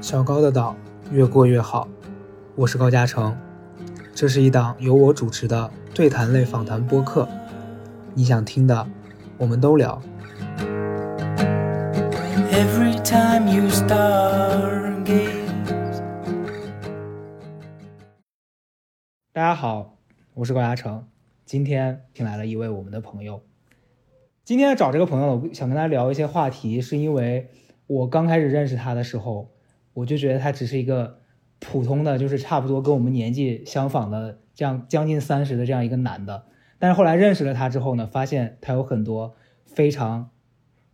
小高的岛越过越好，我是高嘉诚，这是一档由我主持的对谈类访谈播客，你想听的我们都聊。Every time you stargaze. 大家好，我是高嘉诚，今天请来了一位我们的朋友。今天找这个朋友，我想跟他聊一些话题，是因为我刚开始认识他的时候，我就觉得他只是一个普通的，就是差不多跟我们年纪相仿的这样将近三十的这样一个男的。但是后来认识了他之后呢，发现他有很多非常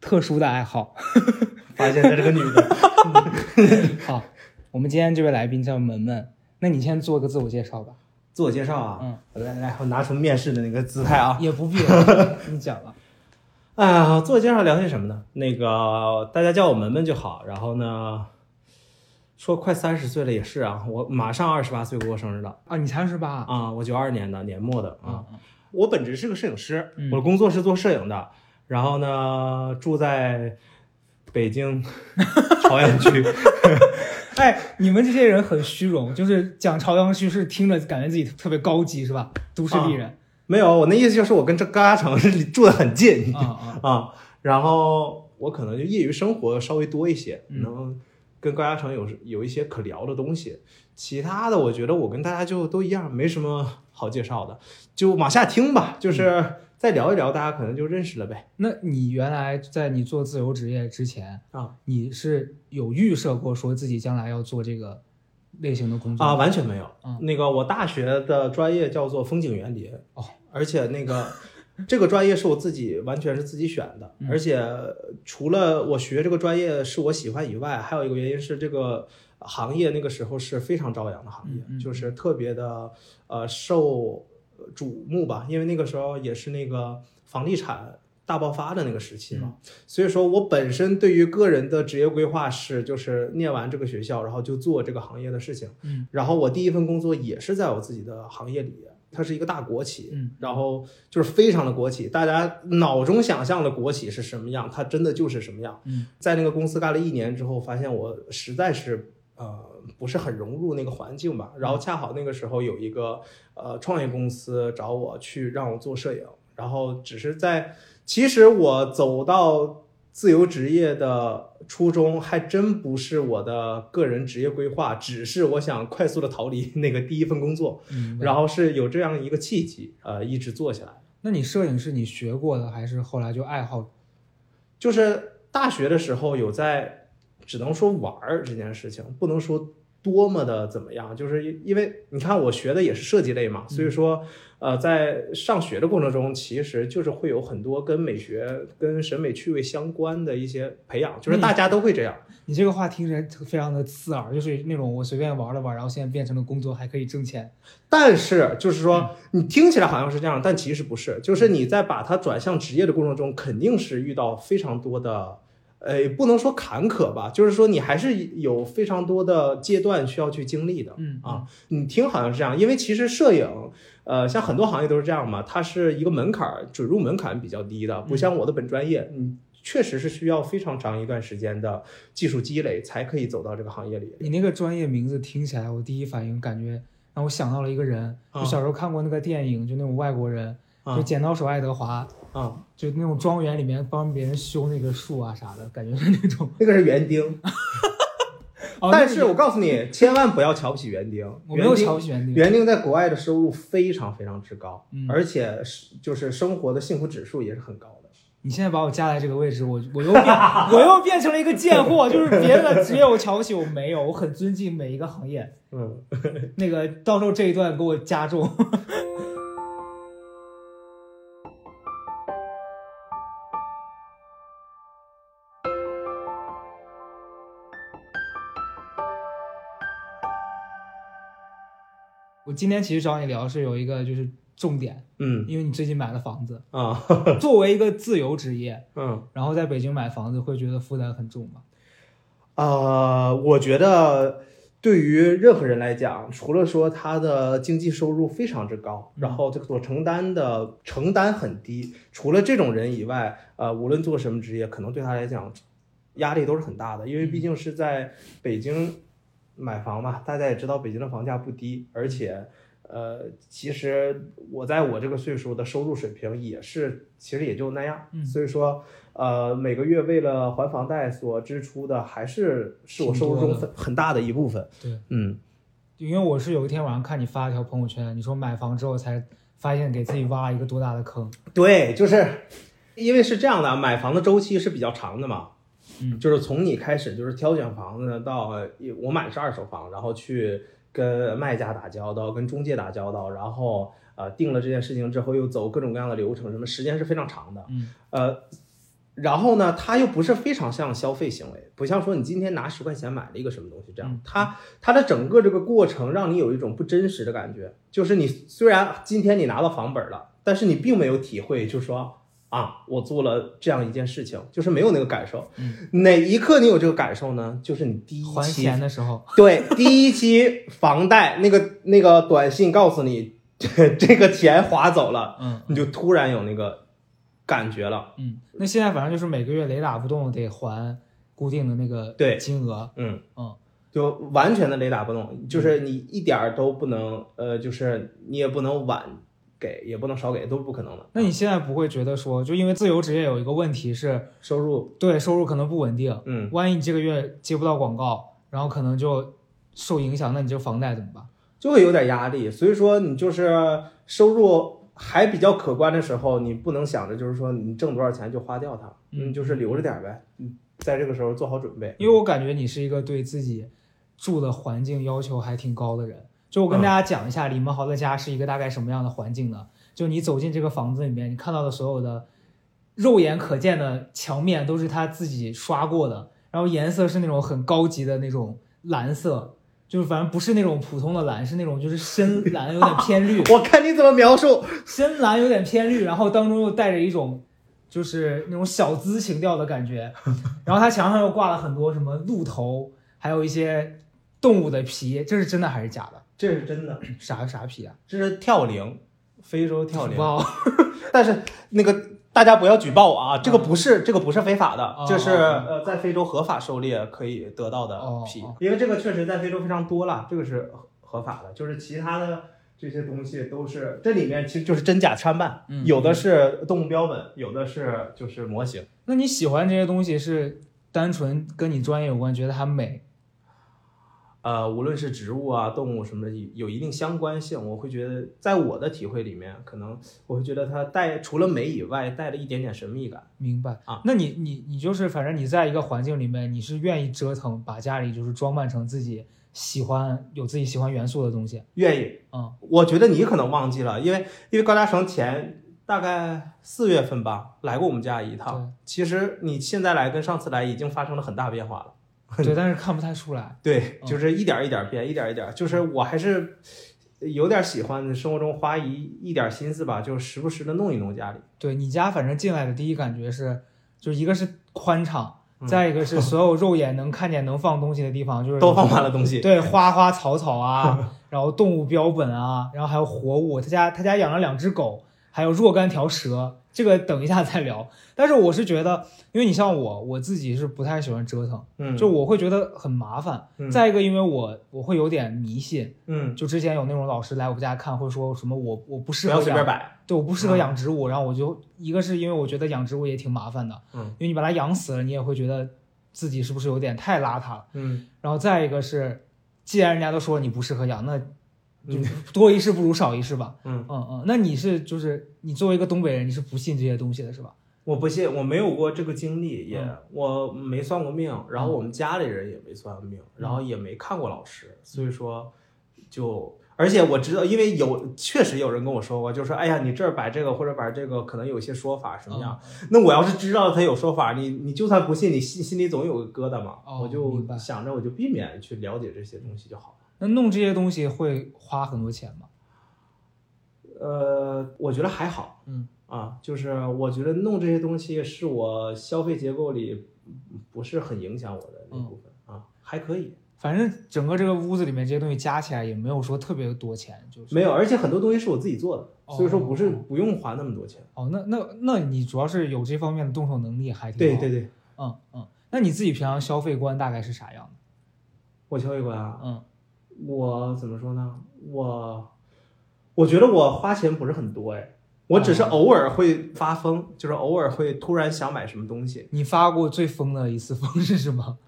特殊的爱好。发现他是个女的。好，我们今天这位来宾叫门门，那你先做个自我介绍吧。自我介绍啊，嗯，来来，我拿出面试的那个姿态啊。也不必了，你讲吧。哎呀，自我介绍聊些什么呢？那个大家叫我门门就好。然后呢，说快三十岁了也是啊，我马上二十八岁过生日了啊，你才二十八啊，我九二年的年末的啊。嗯我本职是个摄影师，嗯我的工作是做摄影的。然后呢，住在北京 朝阳区。哎，你们这些人很虚荣，就是讲朝阳区是听着感觉自己特别高级，是吧？都市丽人没有，我那意思就是我跟这高嘉诚是住的很近。啊 然后我可能就业余生活稍微多一些，嗯能跟高嘉诚有有一些可聊的东西。其他的，我觉得我跟大家就都一样，没什么好介绍的，就往下听吧，就是再聊一聊，大家可能就认识了呗。那你原来在你做自由职业之前啊，你是有预设过说自己将来要做这个类型的工作？啊，吗完全没有。嗯。那个我大学的专业叫做风景园林。哦，而且那个 这个专业是我自己完全是自己选的，嗯。而且除了我学这个专业是我喜欢以外，还有一个原因是这个行业那个时候是非常朝阳的行业，嗯嗯。就是特别的呃受瞩目吧，因为那个时候也是那个房地产。大爆发的那个时期嘛，所以说我本身对于个人的职业规划是，就是念完这个学校，然后就做这个行业的事情。嗯，然后我第一份工作也是在我自己的行业里，它是一个大国企，嗯，然后就是非常的国企，大家脑中想象的国企是什么样，它真的就是什么样。嗯，在那个公司干了一年之后，发现我实在是呃不是很融入那个环境吧。然后恰好那个时候有一个呃创业公司找我去让我做摄影，然后只是在其实我走到自由职业的初衷还真不是我的个人职业规划，只是我想快速的逃离 那个第一份工作，嗯，然后是有这样一个契机，呃，一直做下来。那你摄影是你学过的，还是后来就爱好？就是大学的时候有在，只能说玩儿这件事情，不能说多么的怎么样，就是因因为你看我学的也是设计类嘛，所以说呃，在上学的过程中，其实就是会有很多跟美学、跟审美趣味相关的一些培养，就是大家都会这样。你这个话听起来非常的刺耳，就是那种我随便玩了玩，然后现在变成了工作，还可以挣钱。但是就是说，你听起来好像是这样，但其实不是。就是你在把它转向职业的过程中，肯定是遇到非常多的，呃，不能说坎坷吧，就是说你还是有非常多的阶段需要去经历的。嗯啊，你听好像是这样，因为其实摄影，呃，像很多行业都是这样嘛，它是一个门槛儿，准入门槛比较低的，不像我的本专业，你确实是需要非常长一段时间的技术积累才可以走到这个行业里。你那个专业名字听起来，我第一反应感觉让我想到了一个人，啊就小时候看过那个电影，就那种外国人，啊就剪刀手爱德华，啊，就那种庄园里面帮别人修那个树啊啥的，感觉是那种。那个是园丁。哦、但是我告诉你，千万不要瞧不起园丁。我没有瞧不起园丁，园丁在国外的收入非常非常之高，嗯而且是就是生活的幸福指数也是很高的。你现在把我加在这个位置，我我又变 我又变成了一个贱货，就是别的职业我瞧不起，我没有，我很尊敬每一个行业。嗯，那个到时候这一段给我加重。今天其实找你聊是有一个就是重点，嗯。因为你最近买了房子，啊。作为一个自由职业，嗯。然后在北京买房子，会觉得负担很重吗？呃，我觉得对于任何人来讲，除了说他的经济收入非常之高，嗯。然后这个所承担的承担很低，除了这种人以外，呃，无论做什么职业，可能对他来讲压力都是很大的，因为毕竟是在北京买房嘛，大家也知道北京的房价不低，而且。呃，其实我在我这个岁数的收入水平也是，其实也就那样，嗯所以说，呃，每个月为了还房贷所支出的，还是是我收入中很大的一部分。对，嗯，因为我是有一天晚上看你发了条朋友圈，你说买房之后才发现给自己挖了一个多大的坑。对，就是因为是这样的，买房的周期是比较长的嘛。嗯就是从你开始就是挑选房子到我买的是二手房，然后去跟卖家打交道，跟中介打交道，然后呃定了这件事情之后又走各种各样的流程，什么时间是非常长的。嗯，呃，然后呢，它又不是非常像消费行为，不像说你今天拿十块钱买了一个什么东西这样嗯，它它的整个这个过程让你有一种不真实的感觉，就是你虽然今天你拿到房本了，但是你并没有体会，就是说啊，我做了这样一件事情，就是没有那个感受。哪一刻你有这个感受呢？就是你第一期还钱的时候，对，第一期房贷那个那个短信告诉你这个钱划走了，嗯你就突然有那个感觉了。嗯，那现在反正就是每个月雷打不动得还固定的那个对金额。嗯嗯，就完全的雷打不动，就是你一点儿都不能，呃，就是你也不能晚给，也不能少给，都是不可能的。那你现在不会觉得说，就因为自由职业有一个问题是，收入，对收入可能不稳定，嗯，万一你这个月接不到广告，然后可能就受影响，那你这个房贷怎么办？就会有点压力。所以说，你就是收入还比较可观的时候，你不能想着就是说你挣多少钱就花掉它，嗯就是留着点呗。嗯，在这个时候做好准备。因为我感觉你是一个对自己住的环境要求还挺高的人。就我跟嗯大家讲一下，李文豪的家是一个大概什么样的环境呢？就你走进这个房子里面，你看到的所有的肉眼可见的墙面都是他自己刷过的，然后颜色是那种很高级的那种蓝色，就是反正不是那种普通的蓝，是那种就是深蓝，有点偏绿。我看你怎么描述。深蓝有点偏绿，然后当中又带着一种就是那种小资情调的感觉。然后他墙上又挂了很多什么鹿头，还有一些动物的皮，这是真的还是假的？这是真的，啥啥皮啊？这是跳羚，非洲跳羚。哇，但是那个大家不要举报我啊，这个不是这个不是非法的哦，这是哦呃在非洲合法狩猎可以得到的皮因为这个确实在非洲非常多了，这个是合合法的，就是其他的。这些东西都是，这里面其实就是真假参半，嗯有的是动物标本，有的是就是模型。那你喜欢这些东西是单纯跟你专业有关，觉得它美？呃，无论是植物啊、动物什么的，有有一定相关性。我会觉得，在我的体会里面，可能我会觉得它带除了美以外，带了一点点神秘感。明白啊？那你你你就是反正你在一个环境里面，你是愿意折腾，把家里就是装扮成自己喜欢有自己喜欢元素的东西。愿意，嗯，我觉得你可能忘记了，因为因为高嘉诚前大概四月份吧来过我们家一对趟。其实你现在来跟上次来已经发生了很大变化了。对，但是看不太出来。对，嗯就是一点一点儿变，一点一点，就是我还是有点喜欢生活中花一一点心思吧，就时不时的弄一弄家里。对你家，反正进来的第一感觉是，就一个是宽敞，嗯再一个是 所有肉眼能看见能放东西的地方，就是都放满了东西。对花花草草啊，然后动物标本啊，然后还有活物。他家他家养了两只狗，还有若干条蛇。这个等一下再聊。但是我是觉得，因为你像我，我自己是不太喜欢折腾，嗯，就我会觉得很麻烦。嗯再一个，因为我我会有点迷信，嗯，就之前有那种老师来我家看，会说什么我我不适不要随便摆。对，我不适合嗯养植物，然后我就一个是因为我觉得养植物也挺麻烦的，嗯因为你把它养死了，你也会觉得自己是不是有点太邋遢了。嗯然后再一个是，既然人家都说你不适合养，那多一事不如少一事吧。嗯，嗯嗯，那你是就是你作为一个东北人，你是不信这些东西的是吧？我不信，我没有过这个经历，也、嗯我没算过命，然后嗯我们家里人也没算过命，然后也没看过老师，所以说就。而且我知道，因为有确实有人跟我说过，就说哎呀，你这儿摆这个或者摆这个，可能有些说法什么样。嗯那我要是知道他有说法，你你就算不信，你心心里总有个疙瘩嘛。哦我就想着我就避免去了解这些东西就好了。那弄这些东西会花很多钱吗？呃，我觉得还好，嗯。啊，就是我觉得弄这些东西是我消费结构里不是很影响我的那部分、啊，还可以。反正整个这个屋子里面这些东西加起来也没有说特别多钱，就是。没有，而且很多东西是我自己做的，哦所以说不是不用花那么多钱。哦，那那那你主要是有这方面的动手能力，还挺好。对对，对，嗯嗯，那你自己平常消费观大概是啥样的？我消费观啊，嗯我怎么说呢？我我觉得我花钱不是很多哎，我只是哦偶尔会发疯，就是偶尔会突然想买什么东西。你发过最疯的一次疯是什么？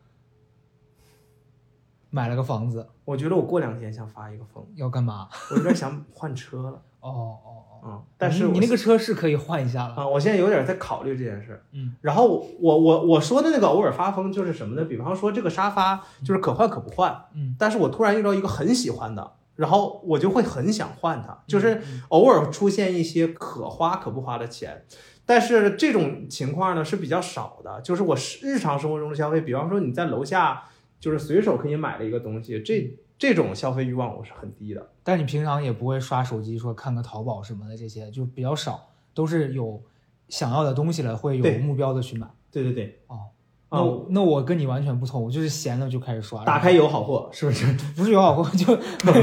买了个房子，我觉得我过两天想发一个疯，要干嘛？我有点想换车了，哦 哦哦，嗯，但是你你那个车是可以换一下了，啊，我现在有点在考虑这件事。嗯然后我我我说的那个偶尔发疯就是什么呢？比方说这个沙发就是可换可不换，嗯，但是我突然遇到一个很喜欢的，然后我就会很想换它，嗯就是偶尔出现一些可花可不花的钱。但是这种情况呢是比较少的，就是我日常生活中的消费，比方说你在楼下就是随手可以买的一个东西，这这种消费欲望我是很低的。但你平常也不会刷手机说看个淘宝什么的，这些就比较少，都是有想要的东西了会有目标的去买。对对对，哦，啊那我那我跟你完全不同，我就是闲了就开始刷，打开有好货是不是？不是有好货 就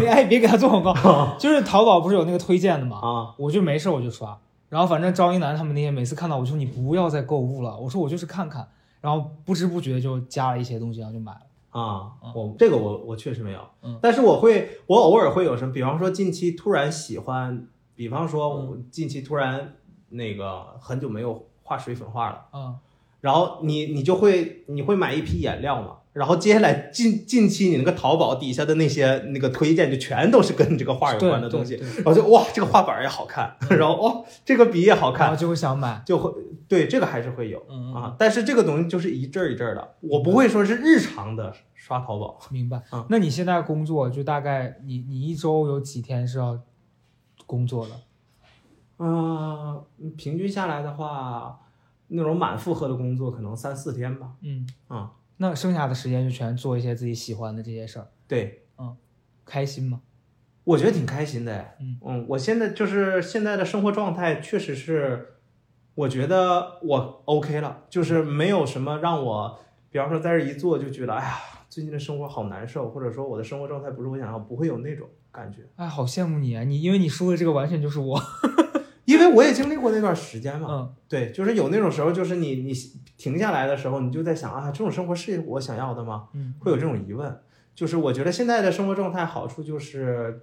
哎别给他做广告，就是淘宝不是有那个推荐的吗？啊，我就没事我就刷，然后反正赵一楠他们那些每次看到我就说你不要再购物了，我说我就是看看，然后不知不觉就加了一些东西，然后就买了。啊，我这个我我确实没有，嗯。但是我会，我偶尔会有什么，比方说近期突然喜欢，比方说我近期突然那个很久没有画水粉画了，嗯，然后你你就会你会买一批颜料嘛，然后接下来近近期你那个淘宝底下的那些那个推荐就全都是跟这个画有关的东西，然后就哇这个画板也好看，然后哦这个笔也好看，然后就会想买。就会对这个还是会有。嗯。但是这个东西就是一阵儿一阵儿的，我不会说是日常的刷淘宝。明白。啊。那你现在工作就大概你你一周有几天是要工作的？啊、平均下来的话，那种满负荷的工作可能三四天吧。嗯。啊、那剩下的时间就全做一些自己喜欢的这些事儿，对，嗯开心吗？我觉得挺开心的。嗯我现在就是现在的生活状态，确实是，我觉得我 OK 了，就是没有什么让我，比方说在这一坐就觉得，哎呀，最近的生活好难受，或者说我的生活状态不是我想要，不会有那种感觉，哎，好羡慕你啊！你因为你说的这个完全就是我。因为我也经历过那段时间嘛。嗯对，就是有那种时候，就是你你停下来的时候，你就在想啊，这种生活是我想要的吗？嗯，会有这种疑问。就是我觉得现在的生活状态好处就是，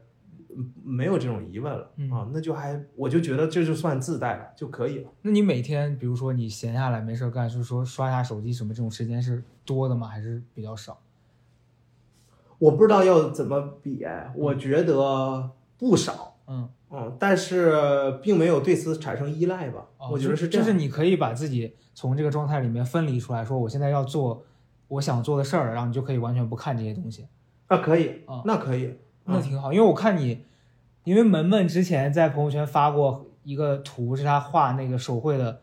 嗯没有这种疑问了、嗯啊，那就还我就觉得这就算自带了就可以了。那你每天比如说你闲下来没事儿干，就是说刷下手机什么这种时间是多的吗？还是比较少？我不知道要怎么比，哎我觉得不少，嗯，嗯，但是并没有对此产生依赖吧。哦我觉得是这样。就是你可以把自己从这个状态里面分离出来，说我现在要做我想做的事儿，然后你就可以完全不看这些东西，啊，可以，啊那可以，嗯那挺好。因为我看你，因为门门之前在朋友圈发过一个图，是他画那个手绘的《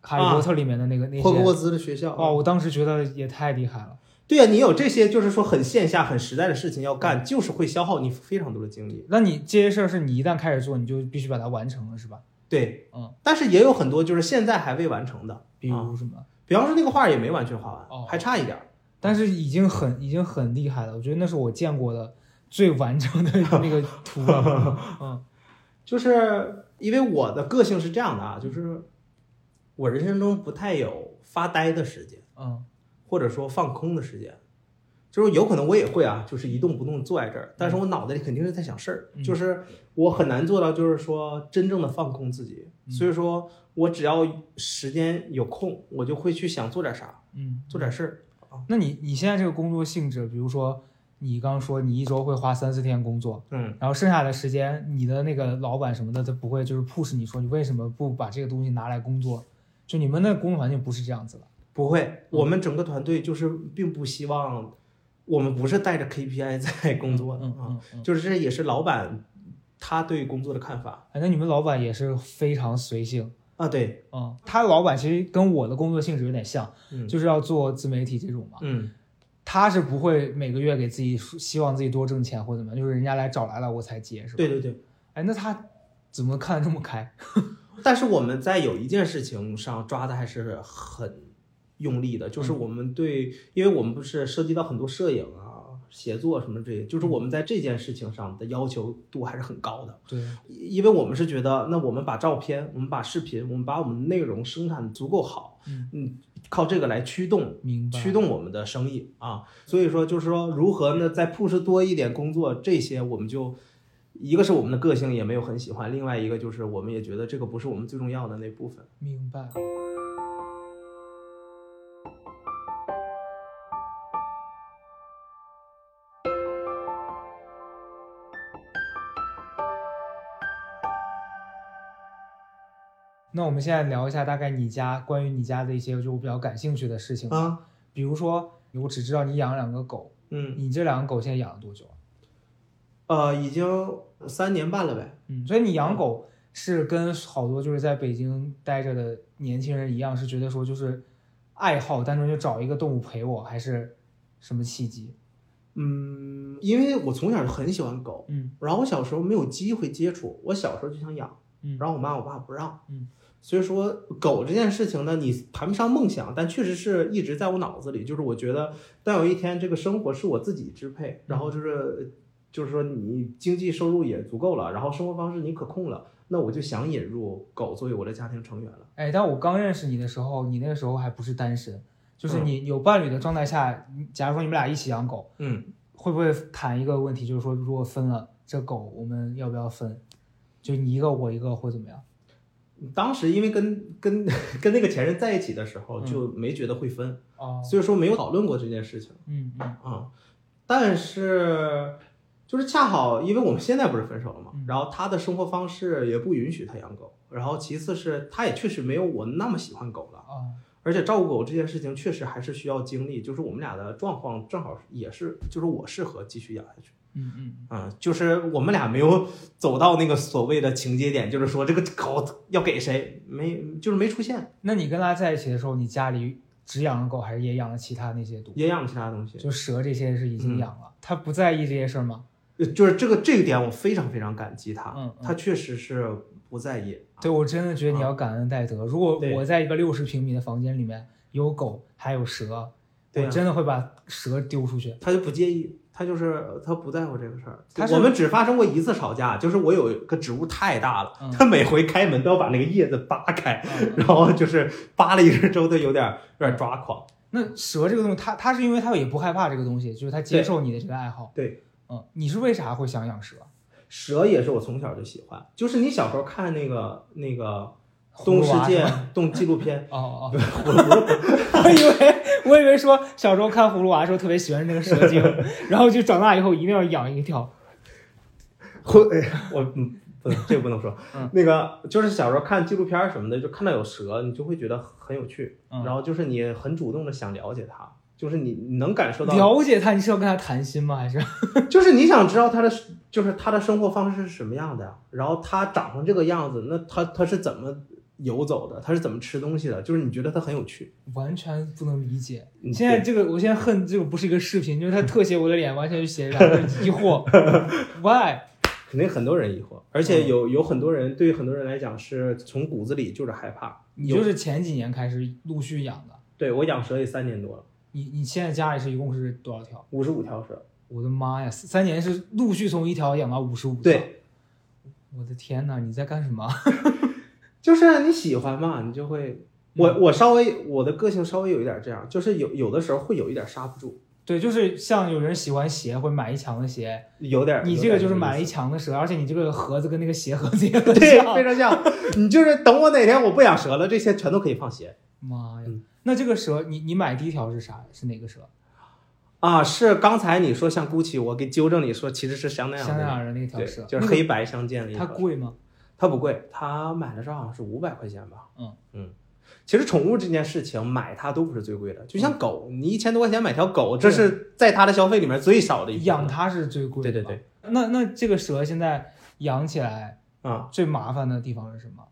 哈利波特》里面的那个、那些。霍格沃兹的学校哦，我当时觉得也太厉害了。对呀、你有这些就是说很线下、很实在的事情要干，就是会消耗你非常多的精力。那你这些事儿是你一旦开始做，你就必须把它完成了，是吧？对，嗯，但是也有很多就是现在还未完成的，比啊如什么？比方说那个画也没完全画完，哦还差一点儿。但是已经很已经很厉害了，我觉得那是我见过的最完整的那个图了。嗯就是因为我的个性是这样的啊，就是我人生中不太有发呆的时间，嗯或者说放空的时间。就是有可能我也会啊，就是一动不动坐在这儿，但是我脑袋里肯定是在想事儿，嗯就是我很难做到，就是说真正的放空自己。嗯所以说我只要时间有空，我就会去想做点啥，嗯，做点事儿。那你你现在这个工作性质，比如说你刚刚说你一周会花三四天工作，嗯，然后剩下的时间，你的那个老板什么的，他不会就是 push 你说你为什么不把这个东西拿来工作？就你们那工作环境不是这样子的。不会，我们整个团队就是并不希望，我们不是带着 KPI 在工作的嗯啊。就是这也是老板他对工作的看法哎，那你们老板也是非常随性。啊。对，嗯，他老板其实跟我的工作性质有点像，嗯就是要做自媒体这种嘛。嗯，他是不会每个月给自己希望自己多挣钱或者怎么样，就是人家来找来了我才接，是吧？对。对对。哎，那他怎么看得这么开？但是我们在有一件事情上抓的还是很用力的，就是嗯我们对，因为我们不是涉及到很多摄影啊，协作什么这些，就是我们在这件事情上的要求度还是很高的。对，因为我们是觉得，那我们把照片、我们把视频、我们把我们内容生产足够好，嗯靠这个来驱动。驱动我们的生意啊。所以说，就是说如何呢，再 push 多一点工作，这些我们就一个是我们的个性也没有很喜欢，另外一个就是我们也觉得这个不是我们最重要的那部分。明白。那我们现在聊一下大概你家关于你家的一些就我比较感兴趣的事情，啊，比如说我只知道你养了两个狗，嗯，你这两个狗现在养了多久啊？呃，已经三年半了呗。嗯，所以你养狗是跟好多就是在北京待着的年轻人一样，是觉得说就是爱好，单纯就找一个动物陪我，还是什么契机？嗯，因为我从小就很喜欢狗，嗯然后我小时候没有机会接触，我小时候就想养，嗯然后我妈我爸不让，嗯，所以说狗这件事情呢，你谈不上梦想，但确实是一直在我脑子里，就是我觉得，但有一天这个生活是我自己支配，然后就是就是说你经济收入也足够了，然后生活方式你可控了，那我就想引入狗作为我的家庭成员了。哎，但我刚认识你的时候，你那个时候还不是单身，就是嗯你有伴侣的状态下，你假如说你们俩一起养狗，嗯，会不会谈一个问题，就是说如果分了这狗，我们要不要分？就你一个我一个，或怎么样？当时因为跟跟 跟那个前任在一起的时候，嗯。就没觉得会分，哦，所以说没有讨论过这件事情。嗯嗯。啊、但是就是恰好，因为我们现在不是分手了嘛，嗯。然后他的生活方式也不允许他养狗，然后其次是他也确实没有我那么喜欢狗了，啊，而且照顾狗这件事情确实还是需要精力，就是我们俩的状况正好也是，就是我适合继续养下去。嗯嗯啊，就是我们俩没有走到那个所谓的情节点，就是说这个狗要给谁，没就是没出现，那你跟他在一起的时候，你家里只养了狗，还是也养了其他那些东西？也养了其他东西。就蛇这些是已经嗯养了，他不在意这些事儿吗？呃就是这个这个点，我非常非常感激他，嗯嗯他确实是不在意。对我真的觉得你要感恩戴德。如果我在一个六十平米的房间里面有狗还有蛇，对啊我真的会把蛇丢出去。他就不介意，他就是他不在乎这个事儿。他我们只发生过一次吵架，就是我有一个植物太大了，嗯他每回开门都要把那个叶子扒开，嗯然后就是扒了一阵之后，他有点有点抓狂。那蛇这个东西，他他是因为他也不害怕这个东西，就是他接受你的这个爱好。对，嗯，你是为啥会想养蛇？蛇也是我从小就喜欢，就是你小时候看那个那个《葫动物世界动纪录片，哦哦，我以为我以为说小时候看葫芦娃的时候特别喜欢那个蛇精，然后就长大以后一定要养一条。会，我嗯，不能，这个不能说。嗯那个就是小时候看纪录片什么的，就看到有蛇，你就会觉得很有趣，嗯然后就是你很主动的想了解它，就是你你能感受到，了解它，你是要跟它谈心吗？还是？就是你想知道它的，就是它的生活方式是什么样的？然后它长成这个样子，那它它是怎么游走的？它是怎么吃东西的？就是你觉得它很有趣。完全不能理解。嗯现在这个，我现在恨这个不是一个视频，就是他特写我的脸，完全就写两个疑惑，why？肯定很多人疑惑，而且有有很多人对于很多人来讲是从骨子里就是害怕。你就是前几年开始陆续养的，对我养蛇也三年多了，你你现在家里是一共是多少条？五十五条蛇。我的妈呀，三年是陆续从一条养到五十五条。对，我的天哪，你在干什么？就是你喜欢嘛，你就会。我我稍微我的个性稍微有一点这样，就是有有的时候会有一点刹不住，对，就是像有人喜欢鞋，会买一墙的鞋，有点。你这个就是买了一墙的蛇，而且你这个盒子跟那个鞋盒子也很对，像非。常像。你就是等我哪天我不养蛇了，这些全都可以放鞋妈呀嗯，那这个蛇，你你买第一条是啥？是哪个蛇？啊。是刚才你说像 GUCCI，我给纠正你说其实是香奈儿香奈儿的那条，蛇，就是黑白相间的一它。贵吗？它不贵，它买的时候好像是五百块钱吧。嗯嗯，其实宠物这件事情买它都不是最贵的，就嗯像狗，你一千多块钱买条狗，这是在它的消费里面最少的一养它是最贵的。对对对。那那这个蛇现在养起来啊。最麻烦的地方是什么？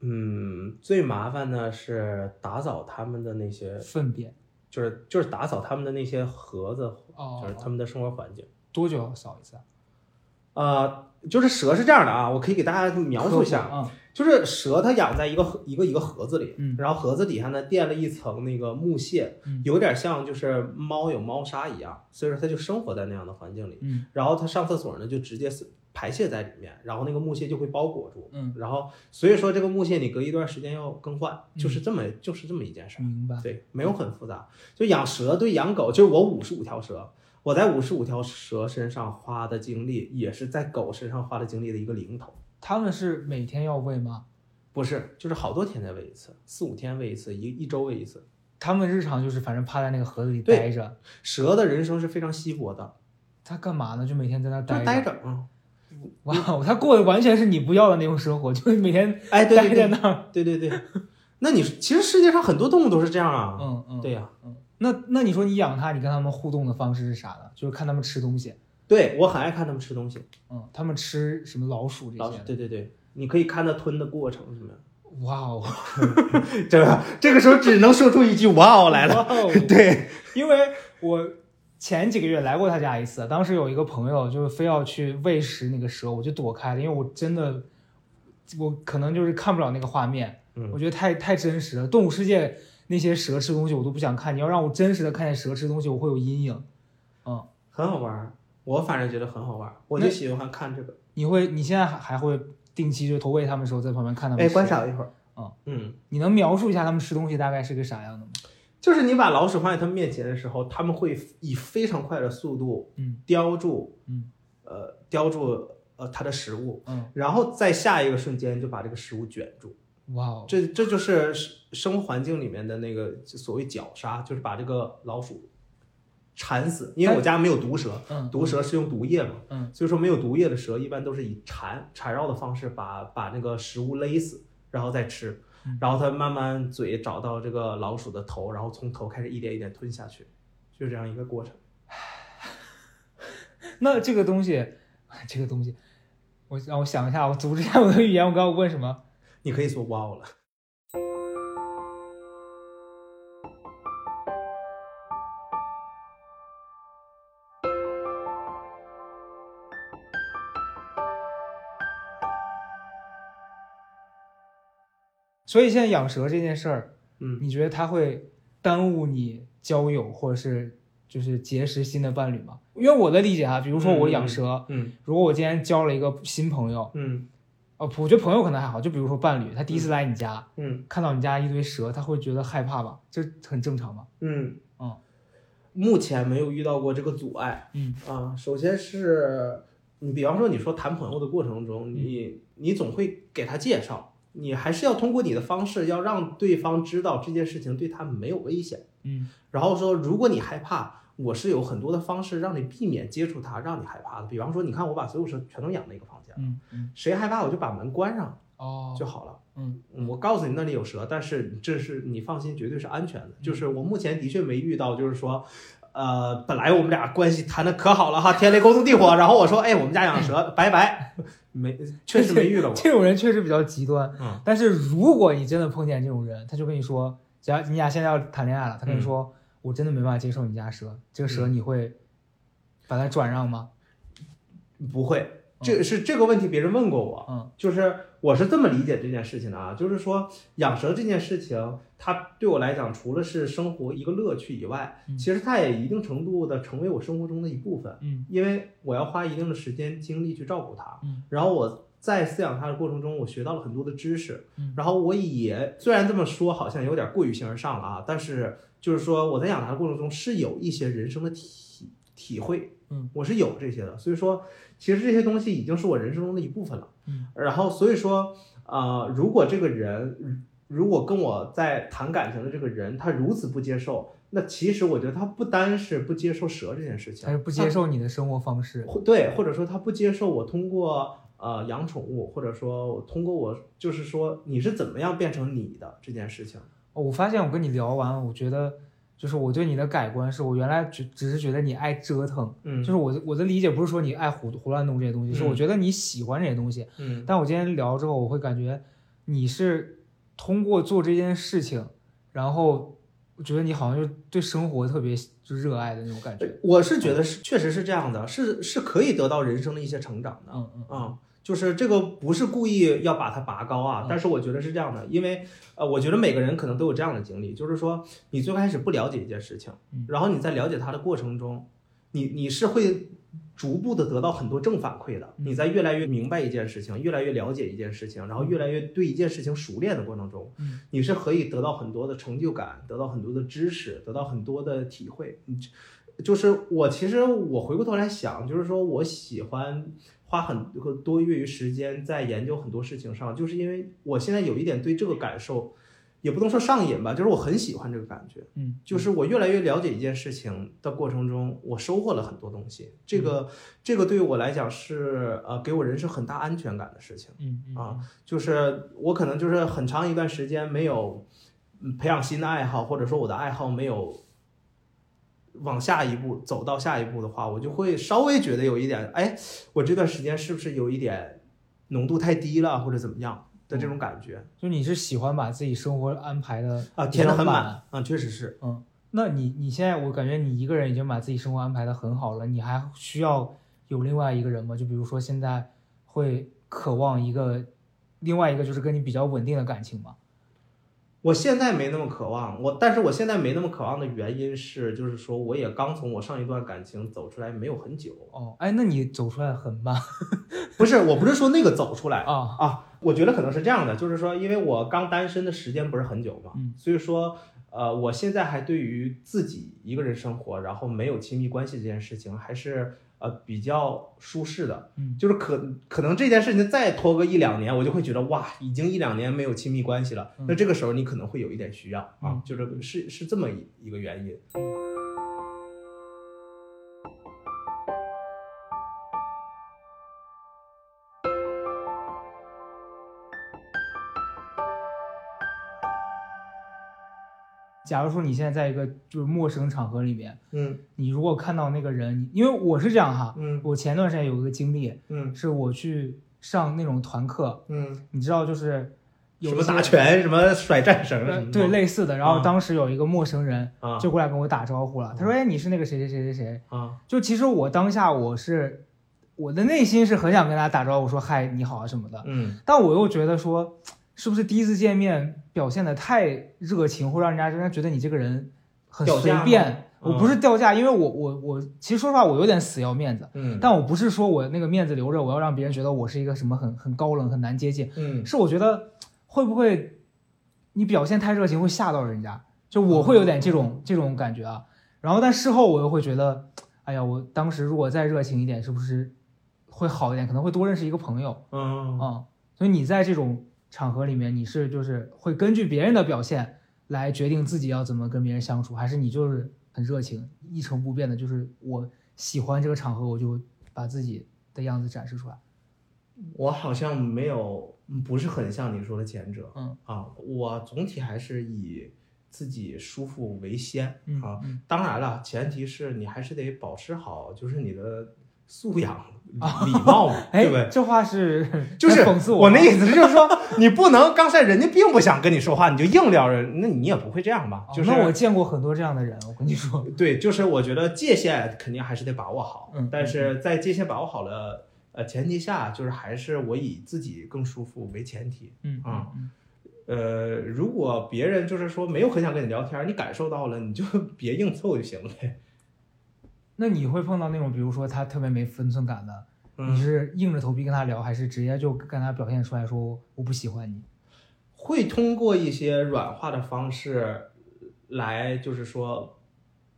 嗯，最麻烦的是打扫它们的那些，粪便。就是就是打扫它们的那些盒子，哦就是它们的生活环境。多久要扫一次啊？呃，就是蛇是这样的啊，我可以给大家描述一下，啊，就是蛇它养在一个一个一个盒子里，嗯然后盒子底下呢垫了一层那个木屑，嗯有点像就是猫有猫砂一样，所以说它就生活在那样的环境里。嗯然后它上厕所呢就直接是排泄在里面，然后那个木屑就会包裹住，嗯，然后所以说这个木屑你隔一段时间要更换，就是这么就是这么一件事儿。明白。对，没有很复杂。就养蛇对养狗，就是我五十五条蛇，我在五十五条蛇身上花的精力，也是在狗身上花的精力的一个零头。他们是每天要喂吗？不是，就是好多天才喂一次，四五天喂一次，一一周喂一次。他们日常就是反正趴在那个盒子里对待着，蛇的人生是非常稀薄的，它干嘛呢？就每天在那就是待着。待着，嗯，哇，哦他过的完全是你不要的那种生活，就是每天哎，对待在那儿。对对对。那你其实世界上很多动物都是这样啊，嗯嗯，对呀、那那你说你养它，你跟它们互动的方式是啥呢？就是看它们吃东西。对我很爱看它们吃东西，嗯，它们吃什么老鼠这老些？对对对，你可以看它吞的过程什么的。哇哦，这个这个时候只能说出一句“哇哦”来了。哇哦，对，因为我前几个月来过他家一次，当时有一个朋友就是非要去喂食那个蛇，我就躲开了，因为我真的我可能就是看不了那个画面，嗯我觉得太太真实了。动物世界那些蛇吃东西我都不想看，你要让我真实的看见蛇吃东西，我会有阴影。嗯，很好玩儿，我反正觉得很好玩儿，我就喜欢看这个。你会你现在还还会定期就投喂它们的时候在旁边看它们哎，观察一会儿。嗯嗯，你能描述一下它们吃东西大概是个啥样的吗？就是你把老鼠放在它们面前的时候，它们会以非常快的速度嗯叼住，嗯呃，叼住呃它的食物，嗯，然后在下一个瞬间就把这个食物卷住。哇哦，这这就是生生活环境里面的那个所谓绞杀，就是把这个老鼠缠死。因为我家没有毒蛇，嗯毒蛇是用毒液嘛，嗯，所以说没有毒液的蛇一般都是以缠缠绕的方式把把那个食物勒死，然后再吃嗯，然后它慢慢嘴找到这个老鼠的头，然后从头开始一点一点吞下去，就这样一个过程。那这个东西，这个东西，我让我想一下，我组织一下我的语言，我刚刚问什么？你可以说哇哦了，所以现在养蛇这件事儿，嗯，你觉得它会耽误你交友，或者是就是结识新的伴侣吗？因为我的理解哈，比如说我养蛇，嗯。如果我今天交了一个新朋友，嗯哦，我觉得朋友可能还好，就比如说伴侣，他第一次来你家，嗯看到你家一堆蛇，他会觉得害怕吧？这很正常嘛。嗯嗯，目前没有遇到过这个阻碍。嗯啊，首先是你比方说你说谈朋友的过程中，你你总会给他介绍，你还是要通过你的方式，要让对方知道这件事情对他没有危险。嗯然后说，如果你害怕，我是有很多的方式让你避免接触它，让你害怕的。比方说，你看我把所有蛇全都养在一个房间，嗯嗯，谁害怕我就把门关上哦，就好了。嗯嗯我告诉你那里有蛇，但是这是你放心，绝对是安全的。就是我目前的确没遇到，就是说，呃，本来我们俩关系谈的可好了哈，天雷勾动地火，然后我说，哎，我们家养蛇，拜拜，没，确实没遇到过。这种人确实比较极端。嗯但是如果你真的碰见这种人，他就跟你说，只要你俩现在要谈恋爱了，他跟你说，我真的没办法接受你家蛇，这个蛇你会把它转让吗？不会，这是这个问题，别人问过我，嗯。就是我是这么理解这件事情的啊，就是说养蛇这件事情，它对我来讲，除了是生活一个乐趣以外，嗯其实它也一定程度的成为我生活中的一部分，嗯。因为我要花一定的时间精力去照顾它，嗯。然后我在饲养它的过程中，我学到了很多的知识，嗯。然后我也虽然这么说好像有点过于形而上了啊，但是就是说我在养它的过程中是有一些人生的体体会，嗯，我是有这些的，所以说其实这些东西已经是我人生中的一部分了。嗯，然后所以说，呃，如果这个人如果跟我在谈感情的这个人他如此不接受，那其实我觉得他不单是不接受蛇这件事情，他是不接受你的生活方式。或对，或者说他不接受我通过呃养宠物，或者说我通过我就是说你是怎么样变成你的这件事情。哦我发现我跟你聊完，我觉得就是我对你的改观是我原来只只是觉得你爱折腾，嗯就是我的我的理解不是说你爱胡胡乱弄这些东西，是我嗯觉得你喜欢这些东西。嗯但我今天聊之后，我会感觉你是通过做这件事情，然后我觉得你好像就对生活特别就热爱的那种感觉。我是觉得是确实是这样的，是是可以得到人生的一些成长的。嗯嗯啊、就是这个不是故意要把它拔高啊嗯，但是我觉得是这样的，因为呃，我觉得每个人可能都有这样的经历，就是说你最开始不了解一件事情嗯，然后你在了解它的过程中，你你是会逐步的得到很多正反馈的，嗯。你在越来越明白一件事情，越来越了解一件事情，然后越来越对一件事情熟练的过程中嗯，你是可以得到很多的成就感，得到很多的知识，得到很多的体会。你就是我其实我回过头来想，就是说我喜欢花很多业余时间在研究很多事情上，就是因为我现在有一点对这个感受，也不能说上瘾吧，就是我很喜欢这个感觉。嗯，就是我越来越了解一件事情的过程中，我收获了很多东西。这个这个对于我来讲是呃给我人生很大安全感的事情。嗯嗯啊就是我可能就是很长一段时间没有嗯培养新的爱好，或者说我的爱好没有往下一步走到下一步的话，我就会稍微觉得有一点，哎，我这段时间是不是有一点浓度太低了，或者怎么样的这种感觉就你是喜欢把自己生活安排的啊，填的很满。满啊，确实是。嗯，那你你现在我感觉你一个人已经把自己生活安排的很好了，你还需要有另外一个人吗？就比如说现在会渴望一个另外一个就是跟你比较稳定的感情吗？我现在没那么渴望，我但是我现在没那么渴望的原因是，就是说我也刚从我上一段感情走出来没有很久，哦，哎，那你走出来很慢 不是，我不是说那个走出来，啊。啊，我觉得可能是这样的，就是说，因为我刚单身的时间不是很久嘛，嗯所以说，呃，我现在还对于自己一个人生活，然后没有亲密关系这件事情，还是呃比较舒适的。嗯就是可可能这件事情再拖个一两年，我就会觉得哇，已经一两年没有亲密关系了，嗯那这个时候你可能会有一点需要啊嗯，就是是是这么一一个原因。假如说你现在在一个就是陌生场合里面，嗯。你如果看到那个人，你因为我是这样哈，嗯。我前段时间有一个经历，嗯。是我去上那种团课，嗯，你知道就是有什么打拳，什么甩战绳，对类似的。然后啊当时有一个陌生人啊。就过来跟我打招呼了，他说：“哎，你是那个谁谁谁谁谁。啊”就其实我当下我是我的内心是很想跟他打招呼说嗨你好啊什么的，嗯。但我又觉得说是不是第一次见面表现的太热情，会让人家人家觉得你这个人很随便。我不嗯是掉价，因为我我我其实说实话，我有点死要面子，嗯，但我不是说我那个面子留着，我要让别人觉得我是一个什么很很高冷、很难接近，嗯是我觉得会不会你表现太热情会吓到人家，就我会有点这种、这种感觉啊。然后但事后我又会觉得，哎呀，我当时如果再热情一点，是不是会好一点？可能会多认识一个朋友嗯啊、所以你在这种场合里面，你是就是会根据别人的表现来决定自己要怎么跟别人相处，还是你就是很热情、一成不变的，就是我喜欢这个场合，我就把自己的样子展示出来。我好像没有，不是很像你说的前者，嗯啊，我总体还是以自己舒服为先嗯啊。嗯当然了，前提是你还是得保持好，就是你的素养、礼貌嘛，哎对不对？这话是 就是讽刺我那意思就是说，你不能刚才人家并不想跟你说话，你就硬撩人，那你也不会这样吧？哦就是那我见过很多这样的人，我跟你说，对，就是我觉得界限肯定还是得把握好，嗯但是在界限把握好了呃前提下，就是还是我以自己更舒服为前提。嗯啊嗯呃，如果别人就是说没有很想跟你聊天，你感受到了，你就 别硬凑就行了呗。那你会碰到那种，比如说他特别没分寸感的，嗯你是硬着头皮跟他聊，还是直接就跟他表现出来说我不喜欢你？会通过一些软化的方式来，就是说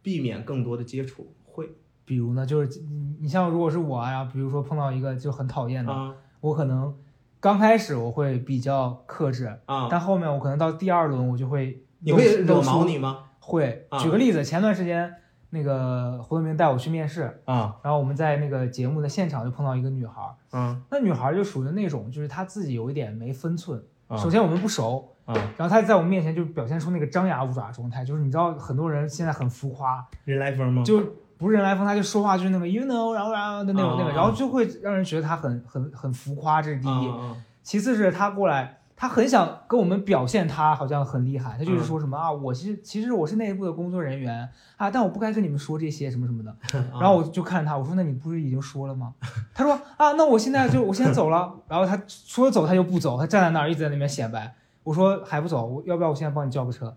避免更多的接触，会比如呢，就是你你像如果是我啊，比如说碰到一个就很讨厌的，啊我可能刚开始我会比较克制，啊，但后面我可能到第二轮我就会你会惹毛你吗？会。啊举个例子，前段时间那个胡德明带我去面试，啊然后我们在那个节目的现场就碰到一个女孩儿，啊那女孩儿就属于那种就是她自己有一点没分寸。啊首先我们不熟，啊，然后她在我们面前就表现出那个张牙舞爪的状态，就是你知道很多人现在很浮夸，人来疯吗？就不是人来疯，他就说话就是那个 you know，然后然后的那种、那个，啊然后就会让人觉得他很很很浮夸，这是第一。啊其次是他过来，他很想跟我们表现他好像很厉害，他嗯就是说什么、啊，我其实其实我是内部的工作人员啊，但我不该跟你们说这些什么什么的。然后我就看他，我说那你不是已经说了吗？他说啊，那我现在就我先走了。然后他说走他就不走，他站在那儿一直在那边显摆。我说还不走，我要不要我现在帮你叫个车？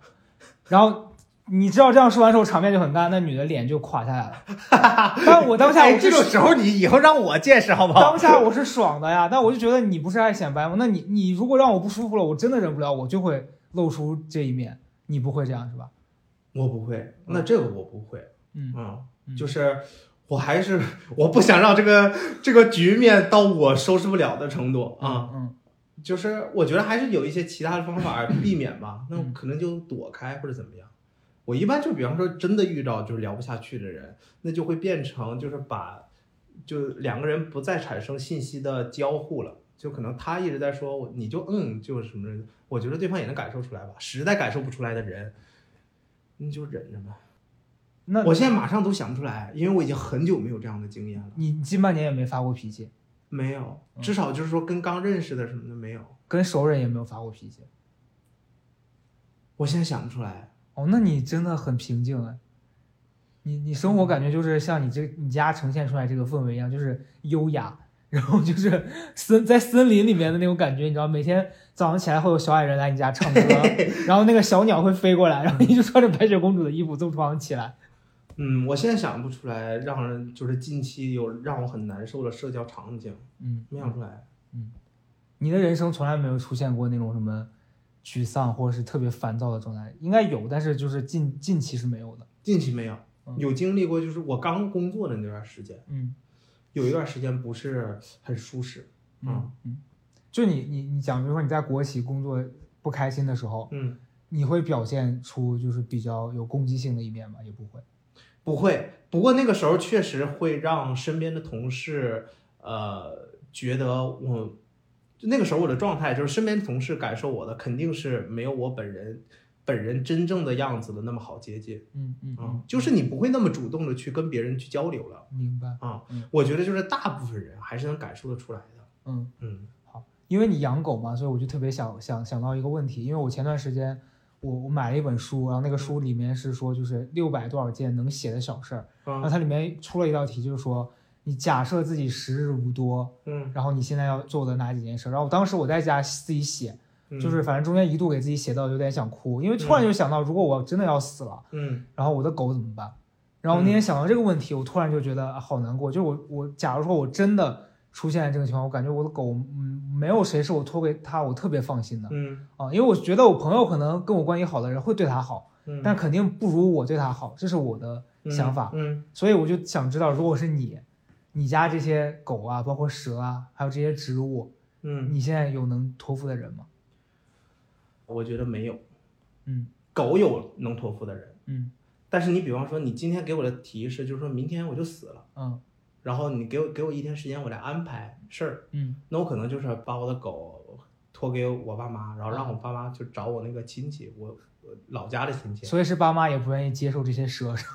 然后你知道这样说完之后场面就很干，那女的脸就垮下来了。但我当下我哎，这种时候你以后让我见识好不好当？下我是爽的呀，但我就觉得你不是爱显摆吗？那你你如果让我不舒服了，我真的忍不了，我就会露出这一面。你不会这样是吧？我不会，那这个我不会，嗯嗯，嗯就是我还是我不想让这个这个局面到我收拾不了的程度啊。嗯就是我觉得还是有一些其他的方法避免吧，那嗯可能就躲开或者怎么样。我一般就比方说真的遇到就是聊不下去的人，那就会变成就是把就两个人不再产生信息的交互了，就可能他一直在说，你就嗯就是什么的，我觉得对方也能感受出来吧。实在感受不出来的人，你就忍着吧。那我现在马上都想不出来，因为我已经很久没有这样的经验了。你你近半年也没发过脾气，没有，嗯至少就是说跟刚认识的什么的没有。跟熟人也没有发过脾气。我现在想不出来。哦，那你真的很平静哎。你你生活感觉就是像你这你家呈现出来这个氛围一样，就是优雅，然后就是森在森林里面的那种感觉，你知道，每天早上起来会有小矮人来你家唱歌，然后那个小鸟会飞过来，然后你就穿着白雪公主的衣服从床上起来。嗯，我现在想不出来让人就是近期有让我很难受的社交场景，嗯，没想出来。嗯你的人生从来没有出现过那种什么沮丧或者是特别烦躁的状态，应该有，但是就是近近期是没有的。近期没有嗯，有经历过，就是我刚工作的那段时间，嗯有一段时间不是很舒适。嗯嗯，就你你你讲，比如说你在国企工作不开心的时候，嗯，你会表现出就是比较有攻击性的一面吗？也不会。不会，不过那个时候确实会让身边的同事，呃，觉得我，就那个时候我的状态就是身边同事感受我的肯定是没有我本人本人真正的样子的那么好接近嗯嗯啊、就是你不会那么主动的去跟别人去交流了明白。啊、嗯。我觉得就是大部分人还是能感受得出来的，嗯，嗯。好因为你养狗嘛，所以我就特别想想想到一个问题，因为我前段时间我我买了一本书，然后那个书里面是说就是六百多少件能写的小事儿，然后啊它里面出了一道题，就是说你假设自己时日无多，嗯，然后你现在要做的哪几件事？然后当时我在家自己写，嗯就是反正中间一度给自己写到有点想哭，因为突然就想到，如果我真的要死了，嗯然后我的狗怎么办？然后那天想到这个问题，我突然就觉得、啊好难过。就是我我假如说我真的出现这个情况，我感觉我的狗嗯没有谁是我托给他我特别放心的嗯啊，因为我觉得我朋友可能跟我关系好的人会对他好，嗯，但肯定不如我对他好，这是我的想法。嗯所以我就想知道，如果是你，你家这些狗啊，包括蛇啊，还有这些植物，嗯，你现在有能托付的人吗？我觉得没有，嗯狗有能托付的人。嗯但是你比方说，你今天给我的提示就是说明天我就死了，嗯然后你给我给我一天时间，我来安排事儿，嗯那我可能就是把我的狗托给我爸妈，然后让我爸妈就找我那个亲戚，我我老家的亲戚，所以是爸妈也不愿意接受这些蛇是